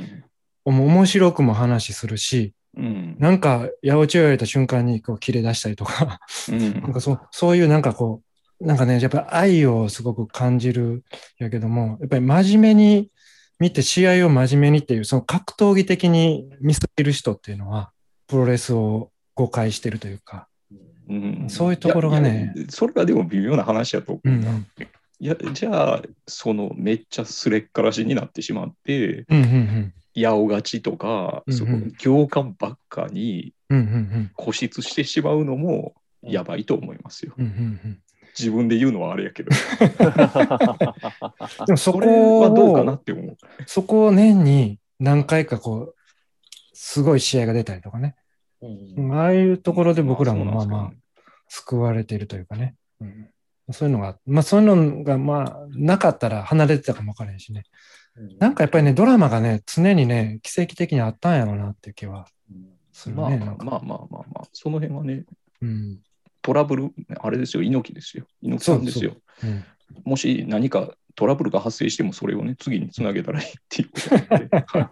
面白くも話するし、うん。なんか、八百長言われた瞬間にこう切れ出したりとか、うん。なんかそうそういうなんかこう、なんかね、やっぱり愛をすごく感じるやけども、やっぱり真面目に見て、試合を真面目にっていう、その格闘技的に見せる人っていうのは、プロレスを誤解してるというか、うんそういうところがねそれはでも微妙な話やと思う。うんうん、いや、じゃあ、そのめっちゃすれっからしになってしまって、うんうん八百勝ちとか、うんうんそこ行間ばっかに固執してしまうのもやばいと思いますよ。うん、うんうんうん。自分で言うのはあれやけど、でもそこはどうかなをっ、て思う。そこを年に何回かこう、すごい試合が出たりとかね。うんああいうところで僕らもまあまあ、救われているというかね。うんそういうのが、まあそういうのがまあなかったら離れてたかもわからへんしね。なんかやっぱりね、ドラマがね、常にね、奇跡的にあったんやろうなっていう気はするまあね。まあまあまあまあまあ、その辺はね、うん。トラブル、あれですよ、猪木ですよ。猪木さんですよ。うん。もし何かトラブルが発生しても、それをね、次につなげたらいいっていうこと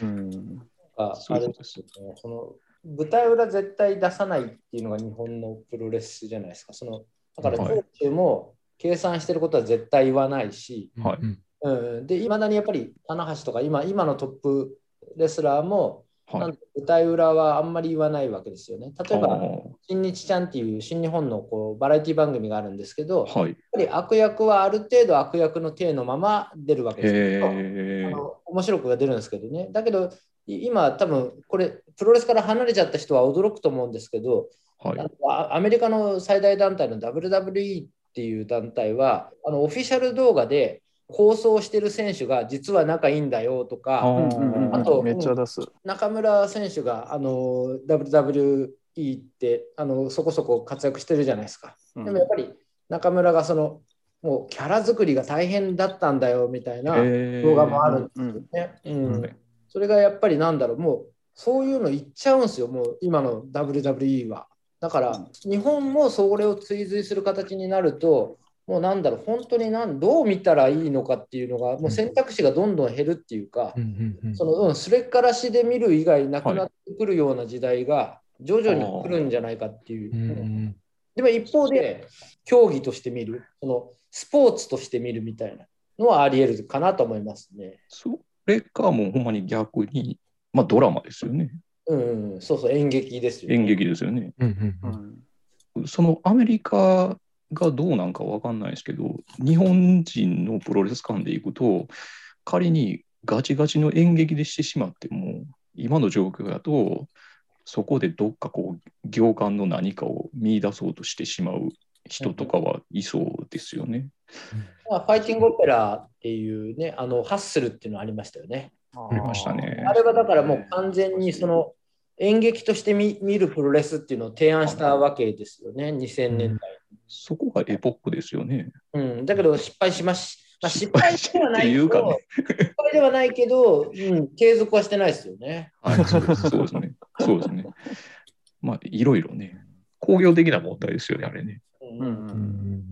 うん。あそういうこと。ですあれですよね。その舞台裏絶対出さないっていうのが日本のプロレスじゃないですか。そのだからはい。道中も計算してることは絶対言わないし、はい。うんうん、で、いまだにやっぱり棚橋とか今今のトップレスラーも、はい舞台裏はあんまり言わないわけですよね。例えば、あ新日ちゃんっていう新日本のこうバラエティ番組があるんですけど、やっーはい。ぱり悪役はある程度悪役の体のまま出るわけですよ。あへえ。の面白くが出るんですけどね。だけど、い今多分これ、プロレスから離れちゃった人は驚くと思うんですけど、はい。アメリカの最大団体の WWE っていう団体は、あのオフィシャル動画で構想してる選手が実は仲いいんだよとあか、あと。中村選手があの WWE ってあのそこそこ活躍してるじゃないですか。うんでもやっぱり中村がそのもうキャラ作りが大変だったんだよみたいな動画もあるんですうんよね。それがやっぱりなんだろう、もうそういうの言っちゃうんですよ、もう今の WWE は。だから、日本もそれを追随する形になると、もうなんだろう、本当になんどう見たらいいのかっていうのが、もう選択肢がどんどん減るっていうかそのうん、すれっからしで見る以外なくなってくるような時代が徐々に来るんじゃないかっていう。うんうんでも一方で、競技として見る、そのスポーツとして見るみたいなのはあり得るかなと思いますね。それかもうほんまに逆に、まあドラマですよね。うん、うんそうそう、演劇ですよね。演劇ですよね。うんうんうんそのアメリカがどうなんかわかんないですけど、日本人のプロレス館でいくと、仮にガチガチの演劇でしてしまっても、今の状況だと、そこでどっかこう、行間の何かを見出そうとしてしまう人とかはいそうですよね。まあファイティングオペラっていうね、あのハッスルっていうのありましたよね。ありましたねあれはだからもう完全にその演劇として見見るプロレスっていうのを提案したわけですよね、2000年代。そこがエポックですよね。うん、だけど失敗しまし、まあ、失失敗敗ではないけど、っていうかね失敗ではないけど、うん、継続はしてないですよね。はい、そうですそうですね。そうですね。まあ、いろいろね、工業的な問題ですよね、あれね。うんうんうんうん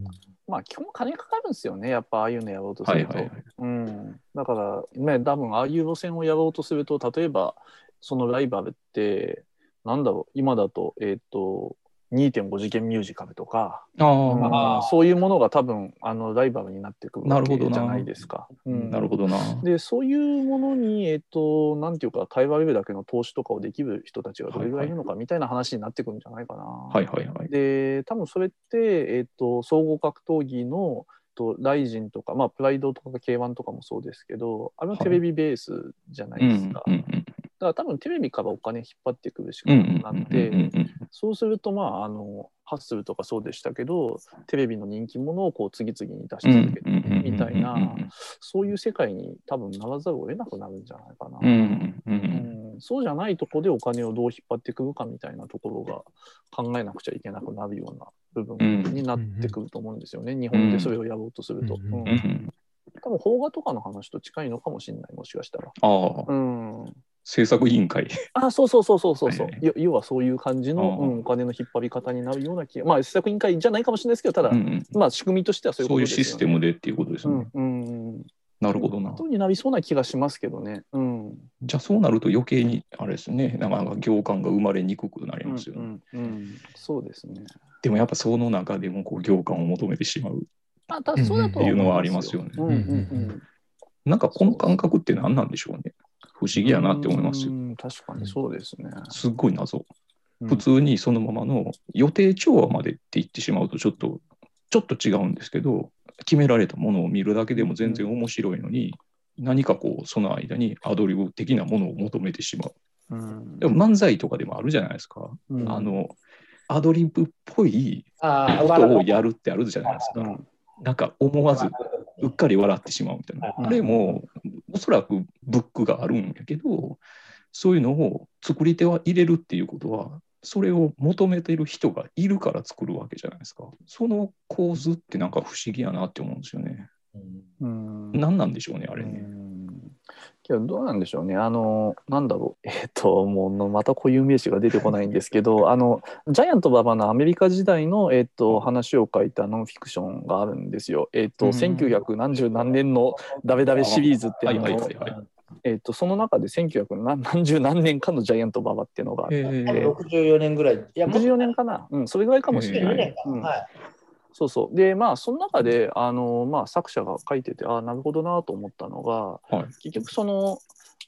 まあ基本金かかるんですよねやっぱああいうのやろうとすると、はいはいはい。うん、だからね多分ああいう路線をやろうとすると例えばそのライバルってなんだろう今だとえっ、と2.5次元ミュージカルとか、あうんあーそういうものが多分あのライバルになってくるわなるほどなけじゃないですか。あ、うんなるほどな。でそういうものに、えっと、なんていうか、対話レベルだけの投資とかをできる人たちがどれぐらいいるのかみたいな話になってくるんじゃないかな。はいはいはい。で、多分それって、えっと、総合格闘技のとライジンとか、まあ、プライドとか K1 とかもそうですけど、あれはテレビベースじゃなうんいですか。うんだから多分テレビからお金引っ張ってくるしかうんなくて、そうすると、まあ、あの、ハッスルとかそうでしたけど、テレビの人気者をこう次々に出し続けてみたいな、そういう世界に多分ならざるを得なくなるんじゃないかな。うんうんううん。んそうじゃないとこでお金をどう引っ張ってくるかみたいなところが考えなくちゃいけなくなるような部分になってくると思うんですよね、日本でそれをやろうとすると。うん。多分邦画とかの話と近いのかもしれない、もしかしたら。ああ、うん、制作委員会。あそうそうそうそうそうそう、はいはいよ要はそういう感じの、うんお金の引っ張り方になるような気がまあ施策委員会じゃないかもしれないですけどただ、うんうんまあ仕組みとしてはそういうね。システムでっていうことですよね。うんうんなるほどな。になりそうな気がしますけどね。うん。じゃあそうなると余計にあれですね、なかなか行間が生まれにくくなりますよね。うんうんうんそうですね。でもやっぱその中でもこう行間を求めてしまう。あ、たそうだとっていうのはありますよねうんうんうんなんかこの感覚って何なんでしょうね。不思議やなって思いますよ。うん確かにそうですね。すっごい謎。うん普通にそのままの予定調和までって言ってしまうとちょっとちょっと違うんですけど決められたものを見るだけでも全然面白いのに、何かこうその間にアドリブ的なものを求めてしまう。うんでも漫才とかでもあるじゃないですか。うんあのアドリブっぽいあことをやるってあるじゃないですか。うんなんか思わずうっかり笑ってしまうみたいな。うんあれもおそらくブックがあるんやけどそういうのを作り手は入れるっていうことはそれを求めてる人がいるから作るわけじゃないですか。その構図ってなんか不思議やなって思うんですよね。うん何なんでしょうねあれうね。んけどどうなんでしょうね。あの、なんだろう。えっ、と、もうまた固有名詞が出てこないんですけど、あの、ジャイアント馬場のアメリカ時代の、えっ、と、話を書いたノンフィクションがあるんですよ。えっ、と、うん1900何十何年のダベダベシリーズってあの、はいはいはいはいえっとその中で1900何何十何年かのジャイアント馬場っていうのがあって、え多分64年ぐらい。いや、もっと64年かな、うん、それぐらいかもしれな64い。うんはい。そうそう。で、まあ、その中で、あの、まあ、作者が書いてて、ああ、なるほどなと思ったのが、はい。結局、その、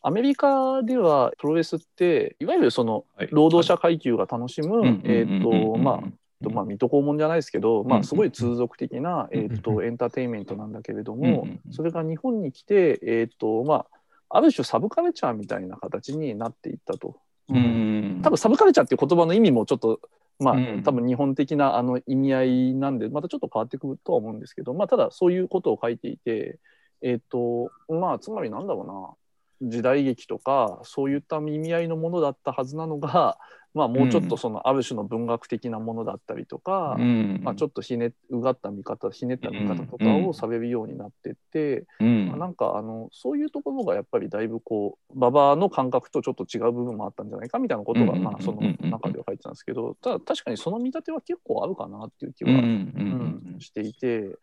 アメリカではプロレスって、いわゆるその、はい。労働者階級が楽しむ、うん。えっ、と、まあ、あ、まあ、水戸黄門じゃないですけど、まあ、うん。すごい通俗的な、うん。えっと、エンターテインメントなんだけれどうん。もうん、それが日本に来て、えっと、まあ、ある種サブカルチャーみたいな形になっていったと。うん、多分サブカルチャーっていう言葉の意味もちょっとまあ、うん多分日本的なあの意味合いなんでまたちょっと変わってくるとは思うんですけど、まあ、ただそういうことを書いていてえっ、とまあつまりなんだろうな。時代劇とかそういった意味合いのものだったはずなのが、まあ、もうちょっとそのある種の文学的なものだったりとか、うん、まあ、ちょっとひねうがった見方ひねった見方とかうんをされるようになってって、うん。まあ、なんかあのそういうところがやっぱりだいぶこう馬場の感覚とちょっと違う部分もあったんじゃないかみたいなことが、うんまあ、その中では書いてたんですけどただ確かにその見立ては結構あるかなっていう気は、うんしていて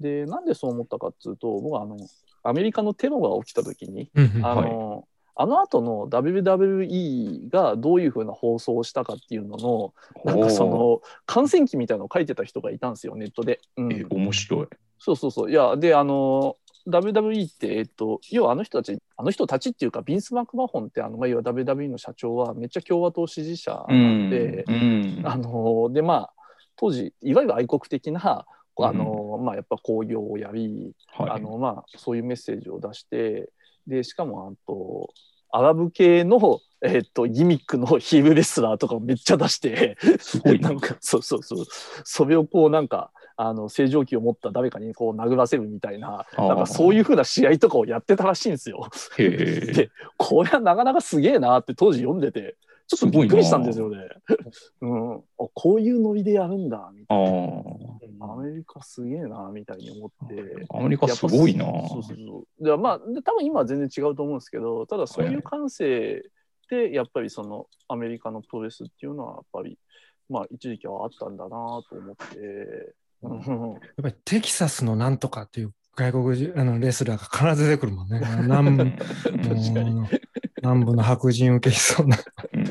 でなんでそう思ったかっていうと僕はあのアメリカのテロが起きた時にあの、あの後の WWE がどういうふうな放送をしたかっていうののなんかその観戦記みたいなのを書いてた人がいたんですよネットで。うんえ面白い。そうそうそう。いや、で、あの、WWE って、えっと、要はあの人たち、あの人たちっていうか、ビンス・マクマホンって、あの、まあ、要は WWE の社長はめっちゃ共和党支持者なんで、うんあの、で、まあ、当時、いわゆる愛国的な、あの、まあ、やっぱ興行をやり、はい、あの、まあ、そういうメッセージを出して、で、しかも、あと、アラブ系の、えっと、ギミックのヒールレスラーとかをめっちゃ出して、すごいな。なんか、そうそうそう、それをこう、なんか、あの正常期を持った誰かにこう殴らせるみたいななんかそういうふうな試合とかをやってたらしいんですよ。でこれはなかなかすげえなって当時読んでてちょっとびっくりしたんですよね。うん、あこういうノリでやるんだみたあいあ、なアメリカすげえなみたいに思って。アメリカすごいな。やっぱそうそうそうでまあで多分今は全然違うと思うんですけどただそういう感性でやっぱりそのアメリカのプロレスっていうのはやっぱりまあ一時期はあったんだなと思って。うんやっぱりテキサスのなんとかっていう外国人あのレスラーが必ず出てくるもんね。南部うん確かに南部の白人受けそうな。うん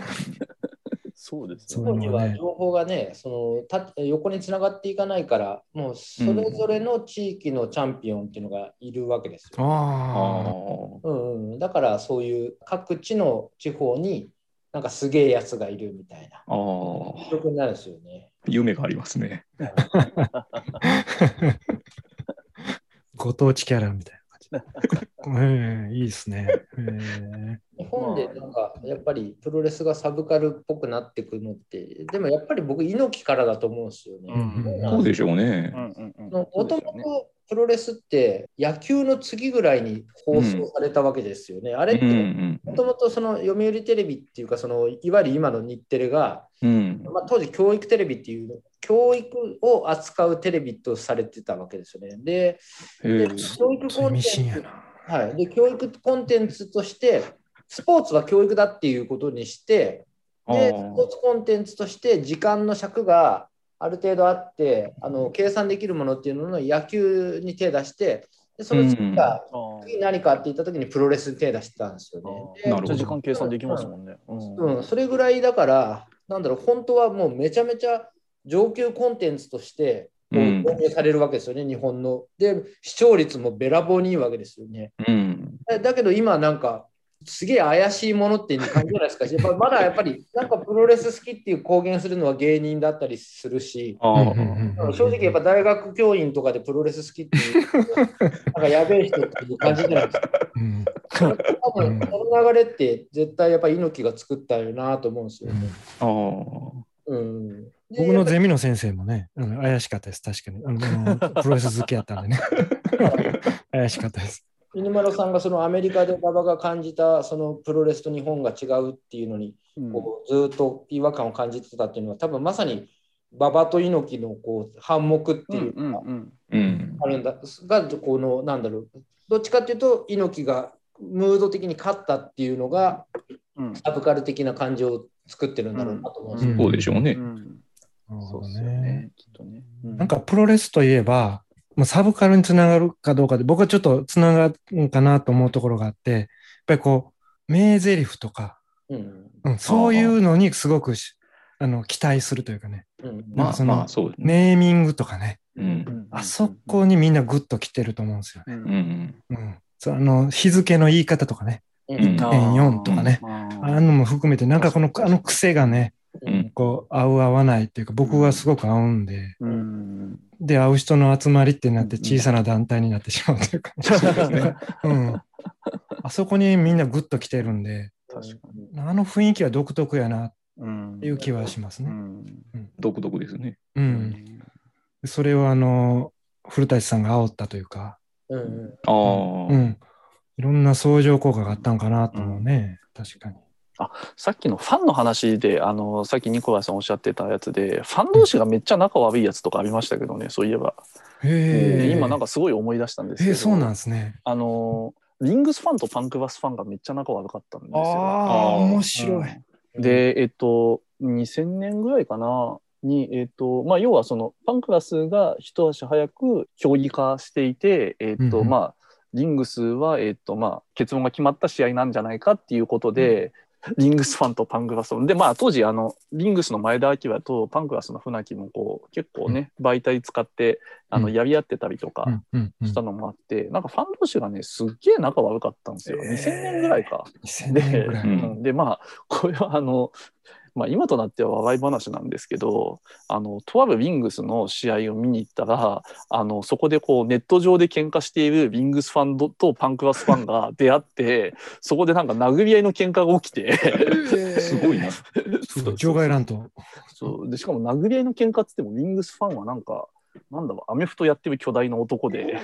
そうですね。当時は情報がね、そのた横につながっていかないから、もうそれぞれの地域のチャンピオンっていうのがいるわけですよ。ああ。うんうん、だからそういう各地の地方になんかすげえやつがいるみたいなああ、になるんですよね。夢がありますね。ご当地キャラみたいな。ええいいですね。え日本でなんかやっぱりプロレスがサブカルっぽくなってくるのって、でもやっぱり僕、猪木からだと思うんですよね。うんそうでしょうね。もともとプロレスって野球の次ぐらいに放送されたわけですよね。あれっうんうてんもともとその読売テレビっていうかそのいわゆる今の日テレが、うんまあ、当時教育テレビっていう教育を扱うテレビとされてたわけですよね。で、で教育コンテンツな。はい、で教育コンテンツとしてスポーツは教育だっていうことにしてあでスーポーツコンテンツとして時間の尺がある程度あってあの計算できるものっていうのの野球に手出してでその次が次何かって言った時にプロレスに手出してたんですよね。でなるほど時間計算できますもんね。うん。うん、それぐらいだからなんだろう本当はもうめちゃめちゃ上級コンテンツとして導入されるわけですよね、日本の。で視聴率もべらぼうにいいわけですよね。うん。だだけど今なんかすげえ怪しいものっていう感じじゃないですか。やっぱまだやっぱりなんかプロレス好きっていう公言するのは芸人だったりするし、正直やっぱ大学教員とかでプロレス好きっていう、なんかやべえ人っていう感じじゃないですか。うん多分この流れって絶対やっぱ猪木が作ったよなと思うんですよね。うん、で僕のゼミの先生もね、怪しかったです、確かに。あのプロレス好きやったんでね。怪しかったです。犬丸さんがそのアメリカで馬場が感じたそのプロレスと日本が違うっていうのにうんこうずっと違和感を感じてたっていうのは多分まさに馬場と猪木のこう反目っていううんかあるんだがこのなんだろうどっちかっていうと猪木がムード的に勝ったっていうのがうんサブカル的な感じを作ってるんだろうなと思うんですよ。うんそうでしょうね。そうですよね。きっとね。なんかプロレスといえば、まあ、サブカルにつながるかどうかで、僕はちょっとつながるかなと思うところがあって、やっぱぱりこう、名台詞とか、うん。うん、そういうのにすごくしあの期待するというかね、うん。まあそのまあ、そうですね。ネーミングとかね、うん。あそこにみんなグッと来てると思うんですよね。うんうん。うん、そうあの日付の言い方とかね、ううんん。1.4とかね、あああいうのも含めて、なんかこのあの癖がね、うん。こう合う合わないっていうか、僕はすごく合うんで、うんで、会う人の集まりってなってうん小さな団体になってしまうというか、ね。うん、あそこにみんなグッと来てるんで、確かに。あの雰囲気は独特やなっうんていう気はしますね。うん独特ですね。う。うんそれをあの、古舘さんが煽ったというか、うん。ああ。うん。いろんな相乗効果があったんかなと思うね。確かに。さっきのファンの話であのさっきニコライさんおっしゃってたやつでファン同士がめっちゃ仲悪いやつとかありましたけどねそういえば、へえ。今なんかすごい思い出したんですけどえー、そうなんですね。あのリングスファンとパンクバスファンがめっちゃ仲悪かったんですよ。ああ、面白い。で、えっと、2000年ぐらいかな、に、えっと、まあ、要はその、パンクラスが一足早く競技化していて、えっと、うんうんまあ、リングスは、えっと、まあ、結論が決まった試合なんじゃないかっていうことで、リングスファンとパンクラスで、まあ、当時、あの、リングスの前田明とパンクラスの船木も、こう、結構ね、媒体使って、あの、うん。やり合ってたりとか、うんうんうん。したのもあって、なんかファン同士がね、すっげえ仲悪かったんですよ。えー。2000年ぐらいか。2000ででまあこれはあの、まあ、今となっては笑い話なんですけどあのとあるウィングスの試合を見に行ったらあのそこでこうネット上で喧嘩しているウィングスファンドとパンクラスファンが 出会ってそこでなんか殴り合いの喧嘩が起きてすごいな。外乱闘。そうでしかも殴り合いの喧嘩っつってもウィングスファンはなんかなんだろうアメフトやってる巨大な男で。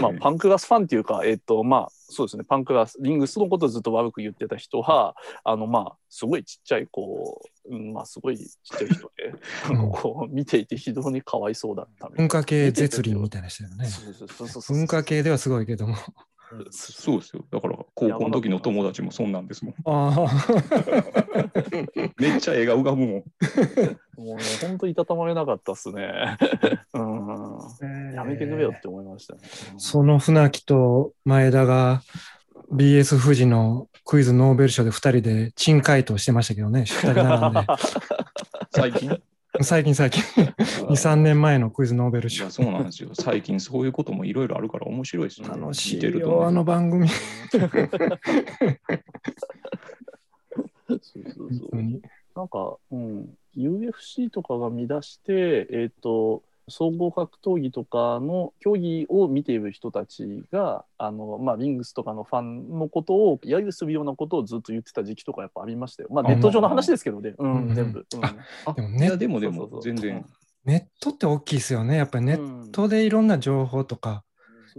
まあ、パンクラスファンっていうか、えっと、まあ、そうですね、パンクラス、リングスのことをずっと悪く言ってた人は、あの、まあ、すごいちっちゃい、こう、うん、まあ、すごいちっちゃい人で、なんか こう、見ていて非常にかわいそうだったみたいな。文化系絶倫みたいな人だよね。そうそうそうそうそう文化系ではすごいけども。そうですよ。だから、高校の時の友達もそんなんですもん。あ めっちゃ絵が浮かぶもん。もうね、本当いたたまれなかったっすね。うん。あ。やめてくれよって思いましたね。その船木と前田が BS 富士のクイズノーベル賞で2人で珍回答してましたけどね、2人並んで。最近？最近最近、2、3年前のクイズノーベル賞いや、。そうなんですよ。最近そういうこともいろいろあるから面白いですよ。楽し見てるといよ、あの番組。そうそうそう。なんか、うん、UFC とかが見出して、えっ、と、総合格闘技とかの競技を見ている人たちが、あの、まあ、リングスとかのファンのことを揶揄するようなことをずっと言ってた時期とかやっぱありましたよ。まあ、ネット上の話ですけどね。うん、うん全部。うんあでもでもでもそうそうそう全然。ネットって大きいですよね。やっぱりネットでいろんな情報とか、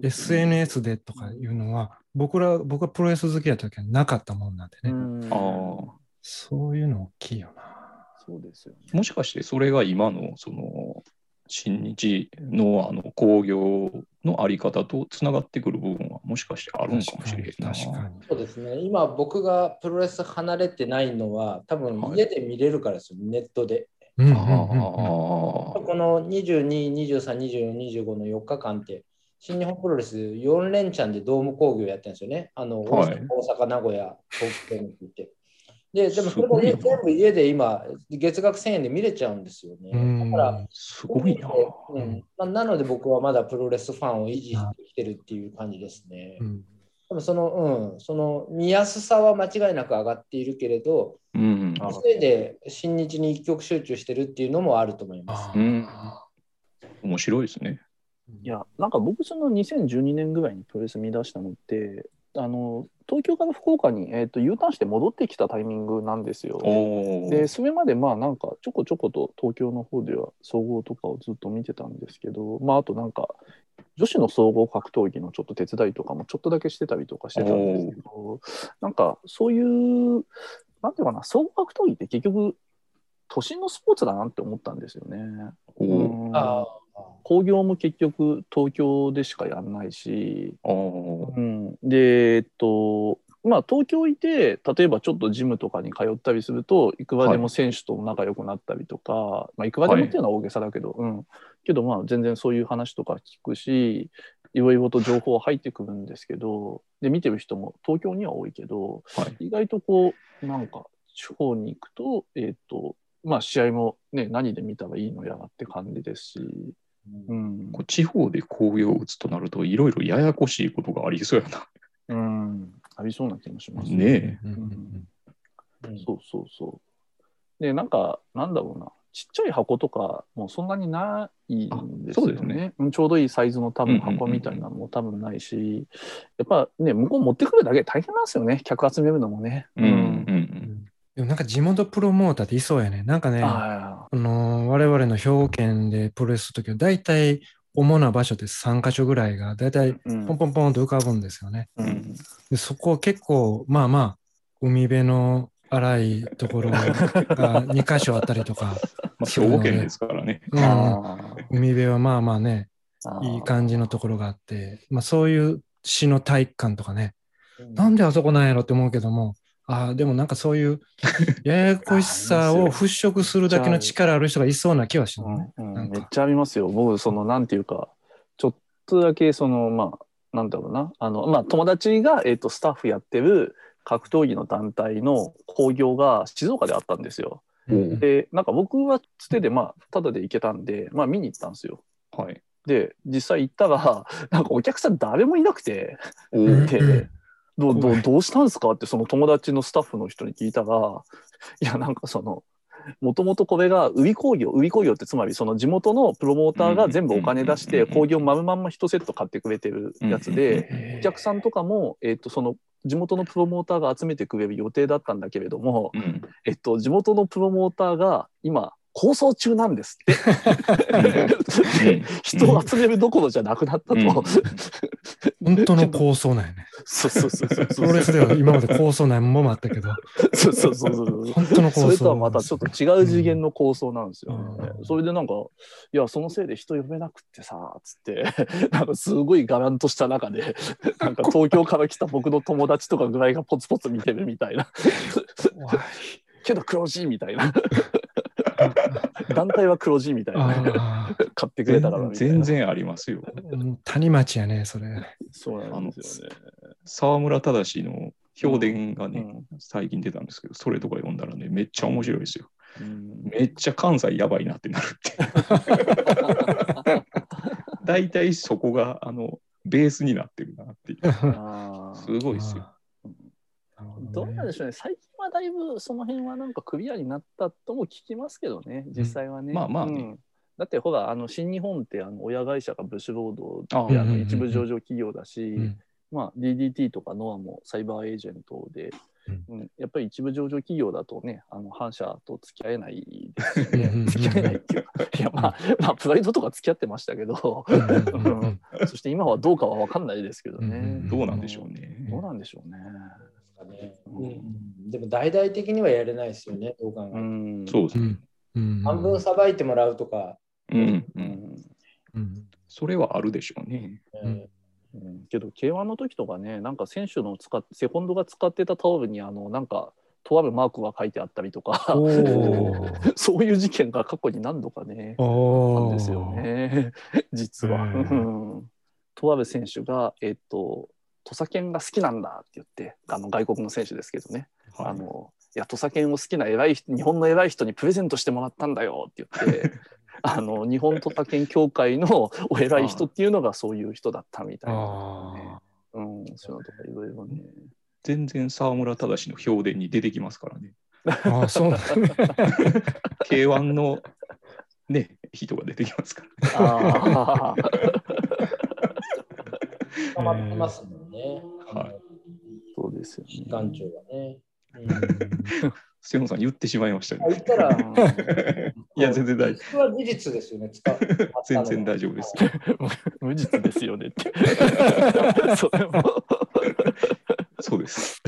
SNS でとかいうのは、僕ら、僕はプロレス好きだった時はなかったもんなんでね。うんああ。そういうの大きいよな。そうですよね。もしかしてそれが今のその新日のあの工業のあり方とつながってくる部分はもしかしてあるんかもしれな。確かに。そうですね。今僕がプロレス離れてないのは多分はい家で見れるからですよ、ネットで。うんうんあうんうんこの22、23、24、25の4日間って新日本プロレス4連チャンでドーム工業やってるんですよね。あの、はい大阪、名古屋、東京にって言って。で、でもそれすごいな全部家で今、月額1000円で見れちゃうんですよね。うんだから、すごいな。うんまあ、なので僕はまだプロレスファンを維持してきてるっていう感じですね。うんでもその、うん、その見やすさは間違いなく上がっているけれど、うん。あせいで新日に一極集中してるっていうのもあると思います。うん。面白いですね。いや、なんか僕、その2012年ぐらいにプロレス見出したのって、あの東京から福岡に、えー、と U ターンして戻ってきたタイミングなんですよ。でそれまでまあなんかちょこちょこと東京の方では総合とかをずっと見てたんですけど、まあ、あとなんか女子の総合格闘技のちょっと手伝いとかもちょっとだけしてたりとかしてたんですけどなんかそういうなんていうかな総合格闘技って結局都心のスポーツだなって思ったんですよね。おー。うん。あ興行も結局東京でしかやんないし、うん、でえっとまあ東京いて例えばちょっとジムとかに通ったりするといくらでも選手と仲良くなったりとか、い。まあ、いくらでもっていうのは大げさだけど、うん、けどまあ全然そういう話とか聞くしいろいろと情報は入ってくるんですけどで見てる人も東京には多いけど、はい。意外とこう、なんか地方に行くと、えっ、と、まあ試合もね、何で見たらいいのやらって感じですし、うんこう地方で工業を打つとなると、いろいろややこしいことがありそうやな。うん、ありそうな気もしますねえ。うんうんうんそうそうそう。で、なんか、なんだろうな、ちっちゃい箱とかもそんなにないんですよあそうですねね。うんちょうどいいサイズの多分箱みたいなのも多分ないし、やっぱね、向こう持ってくるだけで大変なんですよね、客集めるのもね。うんうんう。うんんでもなんか地元プロモーターっていそうやね。なんかね、ああのー我々の兵庫県でプロレスするときは、大体主な場所で3カ所ぐらいが、大体ポンポンポンと浮かぶんですよね。うん。でそこ結構、まあまあ、海辺の荒いところが 2カ所あったりとか、まあ、兵庫県ですからね。うん。あ海辺はまあまあね、あいい感じのところがあって、まあそういう市の体育館とかね、うん。なんであそこなんやろって思うけども、ああ、でもなんかそういう ややこしさを払拭するだけの力ある人がいそうな気はしますね。うんなんかめっちゃありますよ。僕、その、なんていうか、ちょっとだけ、その、まあ、なんだろうな、あの、まあ、友達が、えっ、と、スタッフやってる格闘技の団体の興行が静岡であったんですよ。うんで、なんか僕はつてで、まあ、ただで行けたんで、まあ、見に行ったんですよ。はい。で、実際行ったら、なんかお客さん誰もいなくて、おうんで、どうどどうしたんですか？ってその友達のスタッフの人に聞いたらいやなんかそのもともとこれが売り工業売り工業ってつまりその地元のプロモーターが全部お金出してうん。工業丸まんま1セット買ってくれてるやつでお客さん。とかも、えっとその地元のプロモーターが集めてくれる予定だったん。だけれども、うん。えっと、地元のプロモーターが今構想中なん。ですってで人を集めるどころじゃなくなったと、うん本当の構想なんやね。そうそうそうそうプロレスでは今まで構想何本もあったけど、そうそうそうそう本当の構想。それとはまたちょっと違う次元の構想なんですよね。うんそれでなんか、いや、そのせいで人呼べなくってさ、つって、なんかすごいがらんとした中で、なんか東京から来た僕の友達とかぐらいがポツポツ見てるみたいな。けど黒字みたいな。団体は黒字みたいな。買ってくれたからみたいな。全然ありますよ。うん谷町やね、それ。そうなんですよね。沢村忠の評伝がね、うん最近出たんですけど、それとか読んだらね、めっちゃ面白いですよ。うんめっちゃ関西やばいなってなるって。大体そこがあのベースになってるなっていう。すごいですよ。どうねなんでしょうね、最近はだいぶその辺はなんかクリアになったとも聞きますけどね、実際はね。まあまあね。うん。だってほら、あの新日本ってあの親会社がブシュロードあであうんうんうん。の一部上場企業だし、うん。まあ、DDT とかノアもサイバーエージェントで、うん。やっぱり一部上場企業だとね、あの反社と付き合えないですね。付き合えないっていうか、いやまあ、まあ、プライドとか付き合ってましたけど、うんうんうんうん。そして今はどうかは分かんないですけどね。うんうん。どうなんでしょうね。どうなんでしょうね。ね。うん。うん。でも大々的にはやれないですよね、どう考えても。うん。そうですね。半分さばいてもらうとか、うん、う。うん。んうん。それはあるでしょうね。うん。うん。けど K1 の時とかねなんか選手の使っセコンドが使ってたタオルにあのなんかとあるマークが書いてあったりとか。そういう事件が過去に何度かねあんですよね。実は。とある選手がえっと土佐犬が好きなんだって言ってあの外国の選手ですけどね、はい。あのいや土佐犬を好きな偉い人日本の偉い人にプレゼントしてもらったんだよって言って あの日本土佐犬協会のお偉い人っていうのがそういう人だったみたいな、あうん、そういうのとかいろいろね。全然沢村忠の評伝に出てきますからね。ーあー、そうなんだ。K1 のね、人が出てきますから。ああ、溜まってますもんね。はいそうですよ機ね。関長はね。うん 瀬野さん言ってしまいましたあ言ね。ったら、いや、全然大丈それは事実ですよね。使う夫。全然大丈夫です。無実ですよねって。それもそうです。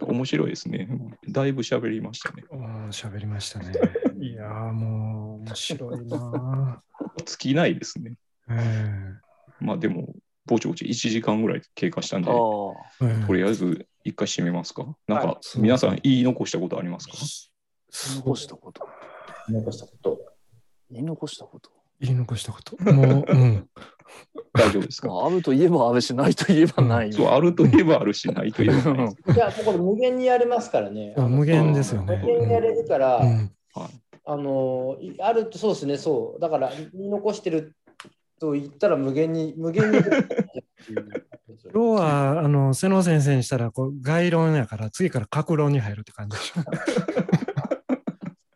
面白いですね。だいぶ喋りましたね。あー喋りましたね。いやーもう面白いな尽きないですね。まあでも、ぼちぼち1時間ぐらい経過したんで、あとりあえず一回締めますか？なんはか、皆さん言い残したことありますか？言い残したこと。残したこと。言い残したこと？言い残したこと。もう、うん。大丈夫ですか？まあ、あるといえばあるし、ないといえばない。そう、あるといえばあるし、ないといえばない。いこれ無限にやれますからね。あ無限ですよね無。限にやれるから、うん。あのいあるとそうですね、そう。だから、言い残してると言ったら無限に、無限に。今日は、あの、瀬野先生にしたら、こう、概論やから、次から格論に入るって感じでしょ。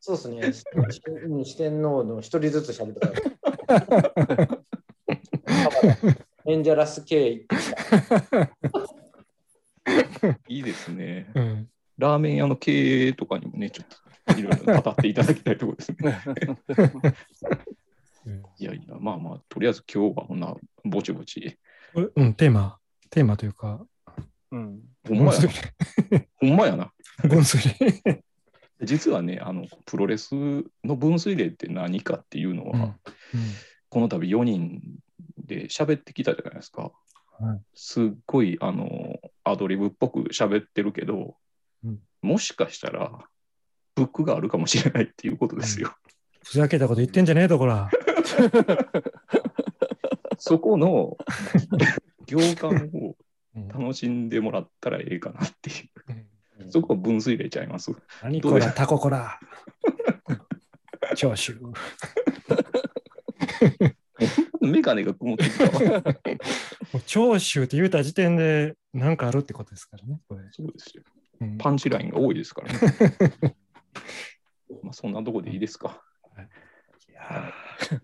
そうですね。しうん四天王の一人ずつ喋ってください。エンジャラス系 いいですね。うん。ラーメン屋の経営とかにもね、ちょっといろいろ語っていただきたいところですね。いやいや、まあまあ、とりあえず今日はこんなぼちぼち。うん、テーマ、テーマというか、うん。ほんまやな。ほんまやな。分水嶺。実はね、あのプロレスの分水嶺って何かっていうのは、うんこの度4人で喋ってきたじゃないですか。はいすっごいあのアドリブっぽく喋ってるけど、うんもしかしたらブックがあるかもしれないっていうことですよ。ふざけたこと言ってんじゃねえとこら。そこの 行間をうん楽しんでもらったらええかなっていう。そこは分水嶺ちゃいます？何こら、タコこら。長州。メガネが曇ってきた長州って言うた時点で何かあるってことですからね。これそうですよ。うんパンチラインが多いですからね。まあそんなとこでいいですか。いやー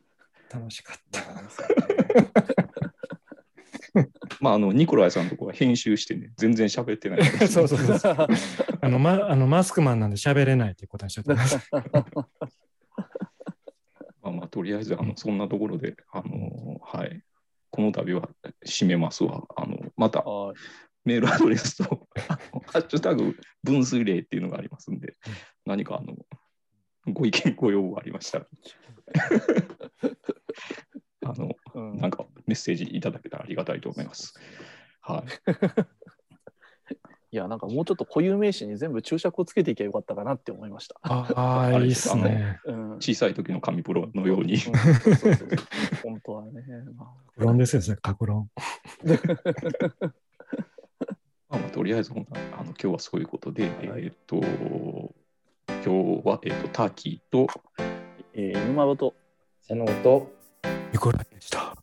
楽しかった。まあ、あの、ニコライさんのとこは編集してね、全然喋ってない。そうそうそうそう。あの、ま、あのマスクマンなんで喋れないっていうことにしちゃってます。まあまあ、とりあえず、あの、そんなところで、あの、はい。この度は締めますわ。あの、またはいメールアドレスと、ハッシュタグ分水嶺っていうのがありますんで、何かあの、ご意見、ご要望ありましたら、あの、うんなんかメッセージいただけたらありがたいと思います。はい。いや、なんかもうちょっと固有名詞に全部注釈をつけていけばよかったかなって思いました。ああ、いいっすね。うん。小さい時の紙プロのように。本当はね。まあ格論ですよ、それ、格論。まあまあ、とりあえずあの今日はそういうことで、えーっと、今日は、えーっとターキーと、えー、沼と瀬能とニコライでした。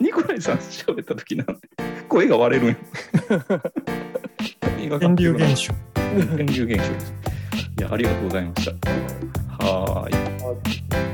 ニコライさん喋った時なんて声が割れるんよ 電流現象。電流現象です。いや、ありがとうございました。はーい。あ